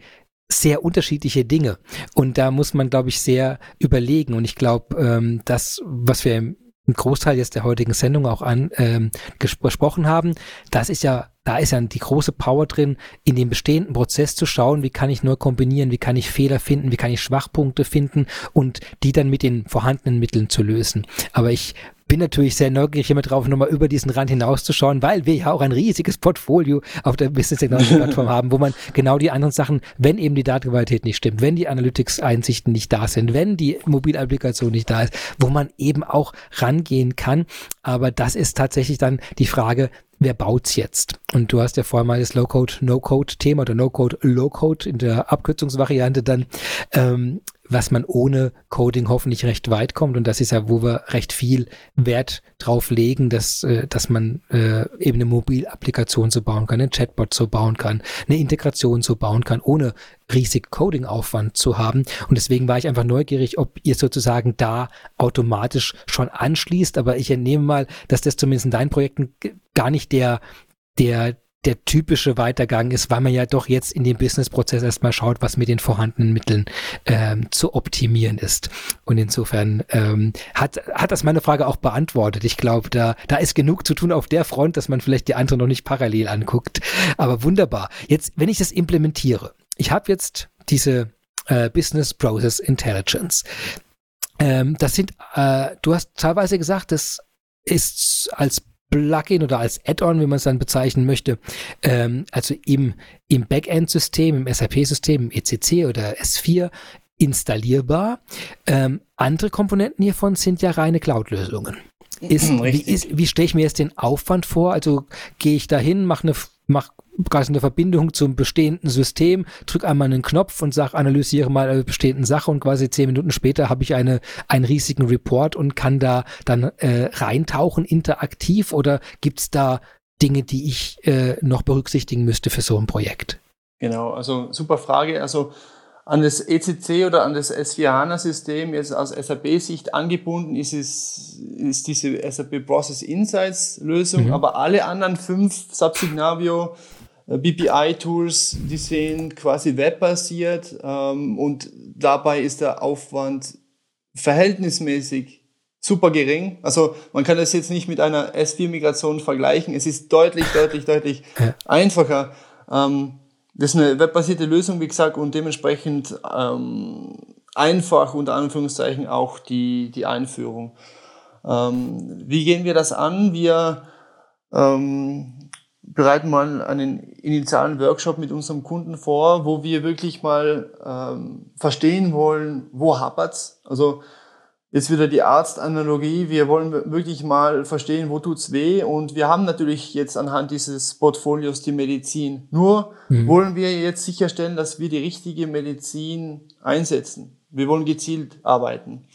sehr unterschiedliche Dinge. Und da muss man, glaube ich, sehr überlegen. Und ich glaube, ähm, das, was wir einen Großteil jetzt der heutigen Sendung auch an ähm, gesprochen haben. Das ist ja, da ist ja die große Power drin, in dem bestehenden Prozess zu schauen, wie kann ich neu kombinieren, wie kann ich Fehler finden, wie kann ich Schwachpunkte finden und die dann mit den vorhandenen Mitteln zu lösen. Aber ich bin natürlich sehr neugierig immer drauf, nochmal über diesen Rand hinauszuschauen, weil wir ja auch ein riesiges Portfolio auf der Business Technology Plattform haben, wo man genau die anderen Sachen, wenn eben die Datenqualität nicht stimmt, wenn die Analytics-Einsichten nicht da sind, wenn die Mobilapplikation nicht da ist, wo man eben auch rangehen kann. Aber das ist tatsächlich dann die Frage, wer baut's jetzt? Und du hast ja vorher mal das Low-Code, No-Code-Thema oder No-Code, Low-Code in der Abkürzungsvariante dann ähm, was man ohne Coding hoffentlich recht weit kommt. Und das ist ja, wo wir recht viel Wert drauf legen, dass, äh, dass man äh, eben eine Mobilapplikation so bauen kann, einen Chatbot so bauen kann, eine Integration so bauen kann, ohne riesig Coding-Aufwand zu haben. Und deswegen war ich einfach neugierig, ob ihr sozusagen da automatisch schon anschließt. Aber ich entnehme mal, dass das zumindest in deinen Projekten gar nicht der, der, der typische Weitergang ist, weil man ja doch jetzt in dem Businessprozess erstmal schaut, was mit den vorhandenen Mitteln ähm, zu optimieren ist. Und insofern ähm, hat, hat das meine Frage auch beantwortet. Ich glaube, da, da ist genug zu tun auf der Front, dass man vielleicht die andere noch nicht parallel anguckt. Aber wunderbar. Jetzt, wenn ich das implementiere, ich habe jetzt diese äh, Business Process Intelligence. Ähm, das sind, äh, du hast teilweise gesagt, das ist als Plugin oder als Add-on, wie man es dann bezeichnen möchte, ähm, also im, im Backend-System, im SAP-System, im ECC oder S4 installierbar. Ähm, andere Komponenten hiervon sind ja reine Cloud-Lösungen. Ist, wie, ist, wie stelle ich mir jetzt den Aufwand vor? Also gehe ich da hin, mache eine, mach quasi eine Verbindung zum bestehenden System, drück einmal einen Knopf und sag, analysiere mal eine bestehende Sache und quasi zehn Minuten später habe ich eine, einen riesigen Report und kann da dann äh, reintauchen interaktiv oder gibt's da Dinge, die ich äh, noch berücksichtigen müsste für so ein Projekt? Genau, also super Frage. Also an das ECC oder an das S4HANA-System jetzt aus SAP-Sicht angebunden ist es, ist diese SAP Process Insights Lösung, mhm. aber alle anderen fünf Subsignavio BPI-Tools, die sind quasi webbasiert ähm, und dabei ist der Aufwand verhältnismäßig super gering. Also man kann das jetzt nicht mit einer S4-Migration vergleichen. Es ist deutlich, deutlich, deutlich einfacher. Ähm, das ist eine webbasierte Lösung, wie gesagt, und dementsprechend ähm, einfach unter Anführungszeichen auch die, die Einführung. Ähm, wie gehen wir das an? Wir ähm, bereiten mal einen initialen Workshop mit unserem Kunden vor, wo wir wirklich mal ähm, verstehen wollen, wo hapert's. Also Jetzt wieder die Arztanalogie. Wir wollen wirklich mal verstehen, wo tut's weh. Und wir haben natürlich jetzt anhand dieses Portfolios die Medizin. Nur mhm. wollen wir jetzt sicherstellen, dass wir die richtige Medizin einsetzen. Wir wollen gezielt arbeiten.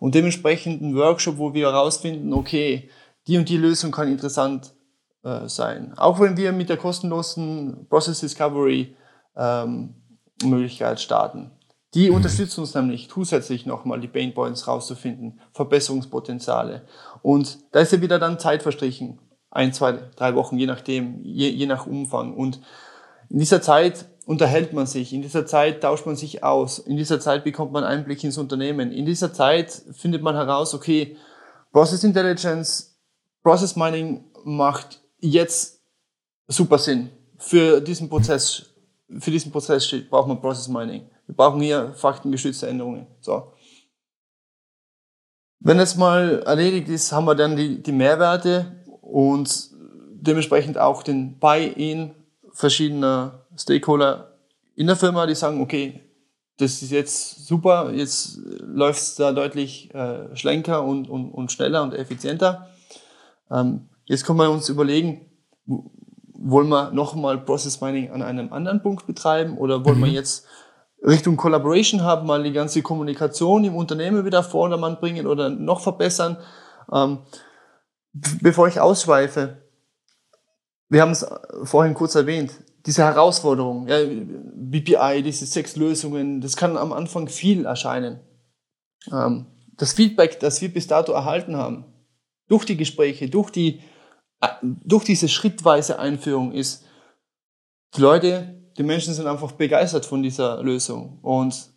Und dementsprechend ein Workshop, wo wir herausfinden, okay, die und die Lösung kann interessant äh, sein. Auch wenn wir mit der kostenlosen Process Discovery ähm, Möglichkeit starten. Die mhm. unterstützen uns nämlich zusätzlich nochmal die Pain Points rauszufinden, Verbesserungspotenziale. Und da ist ja wieder dann Zeit verstrichen. Ein, zwei, drei Wochen, je nachdem, je, je nach Umfang. Und in dieser Zeit unterhält man sich, in dieser Zeit tauscht man sich aus, in dieser Zeit bekommt man Einblick ins Unternehmen, in dieser Zeit findet man heraus, okay, Process Intelligence, Process Mining macht jetzt super Sinn. Für diesen Prozess, für diesen Prozess braucht man Process Mining. Wir brauchen hier faktengestützte Änderungen. So. Wenn das mal erledigt ist, haben wir dann die, die Mehrwerte und dementsprechend auch den Buy-in verschiedener Stakeholder in der Firma, die sagen, okay, das ist jetzt super, jetzt läuft es da deutlich äh, schlenker und, und, und schneller und effizienter. Ähm, jetzt können wir uns überlegen, wollen wir nochmal Process Mining an einem anderen Punkt betreiben oder wollen mhm. wir jetzt Richtung Collaboration haben, mal die ganze Kommunikation im Unternehmen wieder Vordermann bringen oder noch verbessern. Ähm, bevor ich ausschweife, wir haben es vorhin kurz erwähnt, diese Herausforderung, ja, BPI, diese sechs Lösungen, das kann am Anfang viel erscheinen. Ähm, das Feedback, das wir bis dato erhalten haben, durch die Gespräche, durch die, durch diese schrittweise Einführung ist, die Leute die Menschen sind einfach begeistert von dieser Lösung und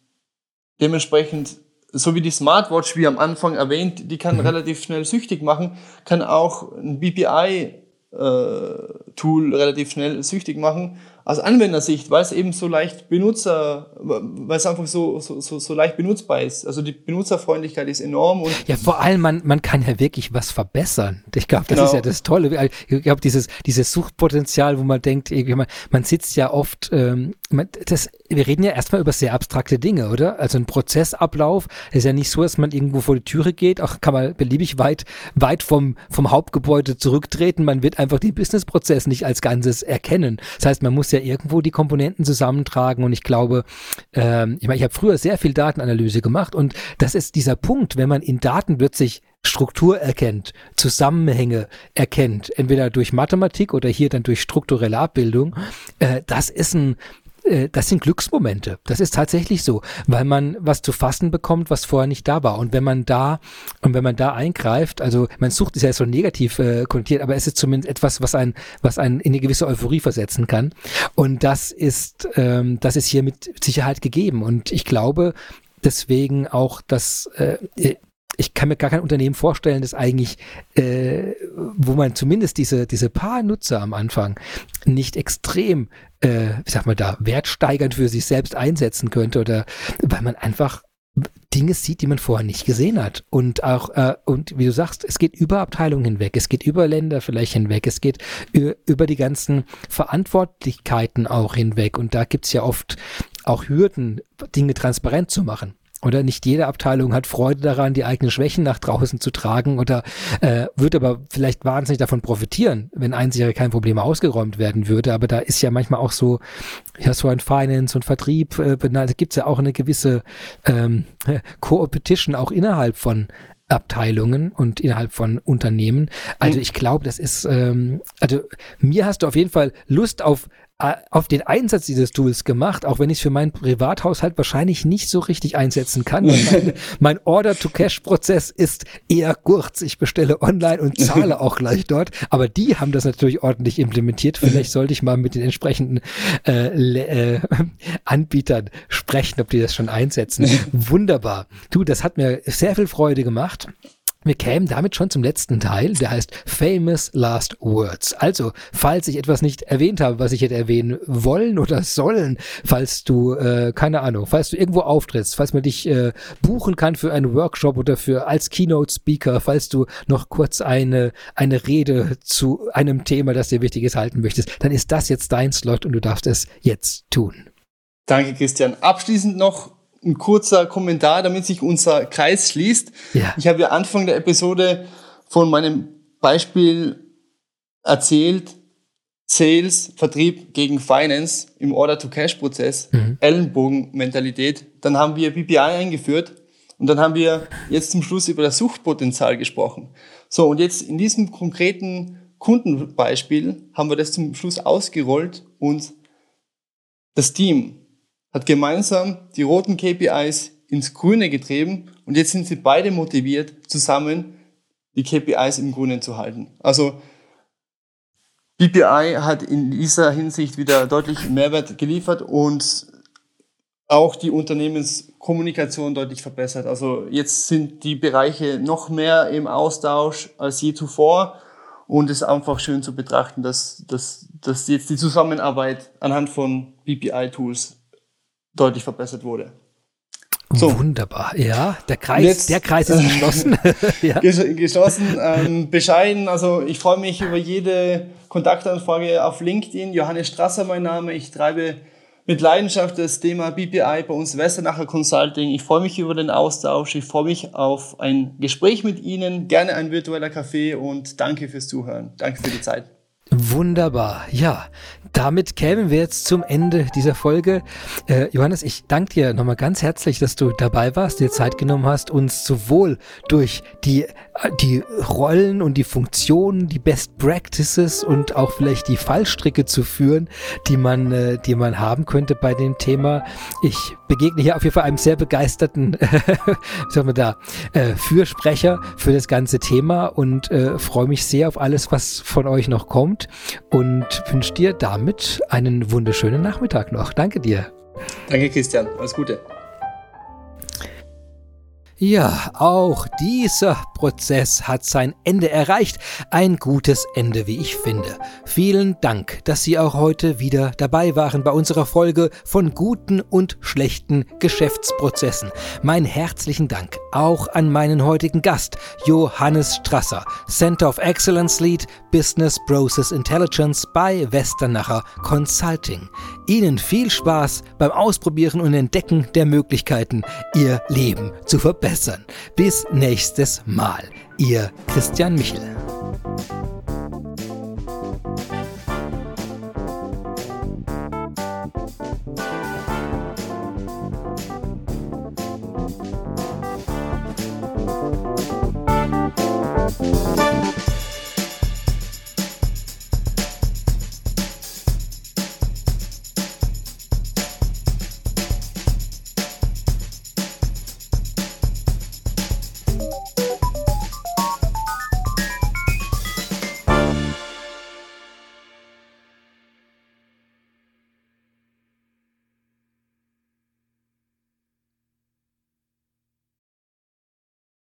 dementsprechend so wie die Smartwatch, wie am Anfang erwähnt, die kann mhm. relativ schnell süchtig machen, kann auch ein BPI äh, Tool relativ schnell süchtig machen aus Anwendersicht, weil es eben so leicht Benutzer, weil es einfach so, so, so, so leicht benutzbar ist. Also die Benutzerfreundlichkeit ist enorm und ja, vor allem man, man kann ja wirklich was verbessern. Ich glaube, das genau. ist ja das Tolle. Ich glaube, dieses, dieses Suchtpotenzial, wo man denkt, man, man sitzt ja oft, ähm, man, das, wir reden ja erstmal über sehr abstrakte Dinge, oder? Also ein Prozessablauf ist ja nicht so, dass man irgendwo vor die Türe geht, auch kann man beliebig weit, weit vom, vom Hauptgebäude zurücktreten. Man wird einfach den Businessprozess nicht als Ganzes erkennen. Das heißt, man muss ja irgendwo die Komponenten zusammentragen und ich glaube, ähm, ich meine, ich habe früher sehr viel Datenanalyse gemacht und das ist dieser Punkt, wenn man in Daten plötzlich Struktur erkennt, Zusammenhänge erkennt, entweder durch Mathematik oder hier dann durch strukturelle Abbildung, äh, das ist ein das sind Glücksmomente. Das ist tatsächlich so, weil man was zu fassen bekommt, was vorher nicht da war. Und wenn man da und wenn man da eingreift, also man sucht ist ja so negativ äh, konnotiert, aber es ist zumindest etwas, was ein was einen in eine gewisse Euphorie versetzen kann. Und das ist ähm, das ist hier mit Sicherheit gegeben. Und ich glaube deswegen auch, dass äh, ich kann mir gar kein Unternehmen vorstellen, das eigentlich, äh, wo man zumindest diese, diese paar Nutzer am Anfang nicht extrem, äh, ich sag mal da, wertsteigernd für sich selbst einsetzen könnte oder weil man einfach Dinge sieht, die man vorher nicht gesehen hat. Und auch, äh, und wie du sagst, es geht über Abteilungen hinweg, es geht über Länder vielleicht hinweg, es geht über die ganzen Verantwortlichkeiten auch hinweg. Und da gibt's ja oft auch Hürden, Dinge transparent zu machen. Oder nicht jede Abteilung hat Freude daran, die eigenen Schwächen nach draußen zu tragen oder äh, wird aber vielleicht wahnsinnig davon profitieren, wenn einsichere kein Problem ausgeräumt werden würde. Aber da ist ja manchmal auch so, ja, so ein Finance und Vertrieb, äh, da gibt es ja auch eine gewisse ähm, Co-Opetition auch innerhalb von Abteilungen und innerhalb von Unternehmen. Also mhm. ich glaube, das ist, ähm, also mir hast du auf jeden Fall Lust auf auf den Einsatz dieses Tools gemacht, auch wenn ich es für meinen Privathaushalt wahrscheinlich nicht so richtig einsetzen kann. Mein, mein Order-to-Cash-Prozess ist eher kurz. Ich bestelle online und zahle auch gleich dort. Aber die haben das natürlich ordentlich implementiert. Vielleicht sollte ich mal mit den entsprechenden äh, äh, Anbietern sprechen, ob die das schon einsetzen. Wunderbar. Du, das hat mir sehr viel Freude gemacht. Wir kämen damit schon zum letzten Teil, der heißt Famous Last Words. Also, falls ich etwas nicht erwähnt habe, was ich hätte erwähnen wollen oder sollen, falls du, äh, keine Ahnung, falls du irgendwo auftrittst, falls man dich äh, buchen kann für einen Workshop oder für als Keynote Speaker, falls du noch kurz eine, eine Rede zu einem Thema, das dir wichtig ist, halten möchtest, dann ist das jetzt dein Slot und du darfst es jetzt tun. Danke, Christian. Abschließend noch ein kurzer Kommentar, damit sich unser Kreis schließt. Ja. Ich habe ja Anfang der Episode von meinem Beispiel erzählt, Sales, Vertrieb gegen Finance im Order-to-Cash-Prozess, mhm. Ellenbogen-Mentalität. Dann haben wir BPI eingeführt und dann haben wir jetzt zum Schluss über das Suchtpotenzial gesprochen. So, und jetzt in diesem konkreten Kundenbeispiel haben wir das zum Schluss ausgerollt und das Team, hat gemeinsam die roten KPIs ins Grüne getrieben und jetzt sind sie beide motiviert, zusammen die KPIs im Grünen zu halten. Also BPI hat in dieser Hinsicht wieder deutlich Mehrwert geliefert und auch die Unternehmenskommunikation deutlich verbessert. Also jetzt sind die Bereiche noch mehr im Austausch als je zuvor und es ist einfach schön zu betrachten, dass, dass, dass jetzt die Zusammenarbeit anhand von BPI-Tools deutlich verbessert wurde. So. Wunderbar, ja, der Kreis, Jetzt, der Kreis ist geschlossen. ja. Geschlossen, ähm, bescheiden. Also ich freue mich über jede Kontaktanfrage auf LinkedIn. Johannes Strasser mein Name. Ich treibe mit Leidenschaft das Thema BPI bei uns Westernacher Consulting. Ich freue mich über den Austausch. Ich freue mich auf ein Gespräch mit Ihnen. Gerne ein virtueller Kaffee und danke fürs Zuhören. Danke für die Zeit. Wunderbar. Ja, damit kämen wir jetzt zum Ende dieser Folge. Äh, Johannes, ich danke dir nochmal ganz herzlich, dass du dabei warst, dir Zeit genommen hast, uns sowohl durch die, die Rollen und die Funktionen, die Best Practices und auch vielleicht die Fallstricke zu führen, die man, äh, die man haben könnte bei dem Thema. Ich begegne hier auf jeden Fall einem sehr begeisterten, sagen wir da, äh, Fürsprecher für das ganze Thema und äh, freue mich sehr auf alles, was von euch noch kommt und wünsche dir damit einen wunderschönen Nachmittag noch. Danke dir. Danke, Christian. Alles Gute. Ja, auch dieser Prozess hat sein Ende erreicht. Ein gutes Ende, wie ich finde. Vielen Dank, dass Sie auch heute wieder dabei waren bei unserer Folge von guten und schlechten Geschäftsprozessen. Mein herzlichen Dank auch an meinen heutigen Gast, Johannes Strasser, Center of Excellence Lead Business Process Intelligence bei Westernacher Consulting. Ihnen viel Spaß beim Ausprobieren und Entdecken der Möglichkeiten, Ihr Leben zu verbessern verbessern. Bis nächstes Mal, ihr Christian Michel.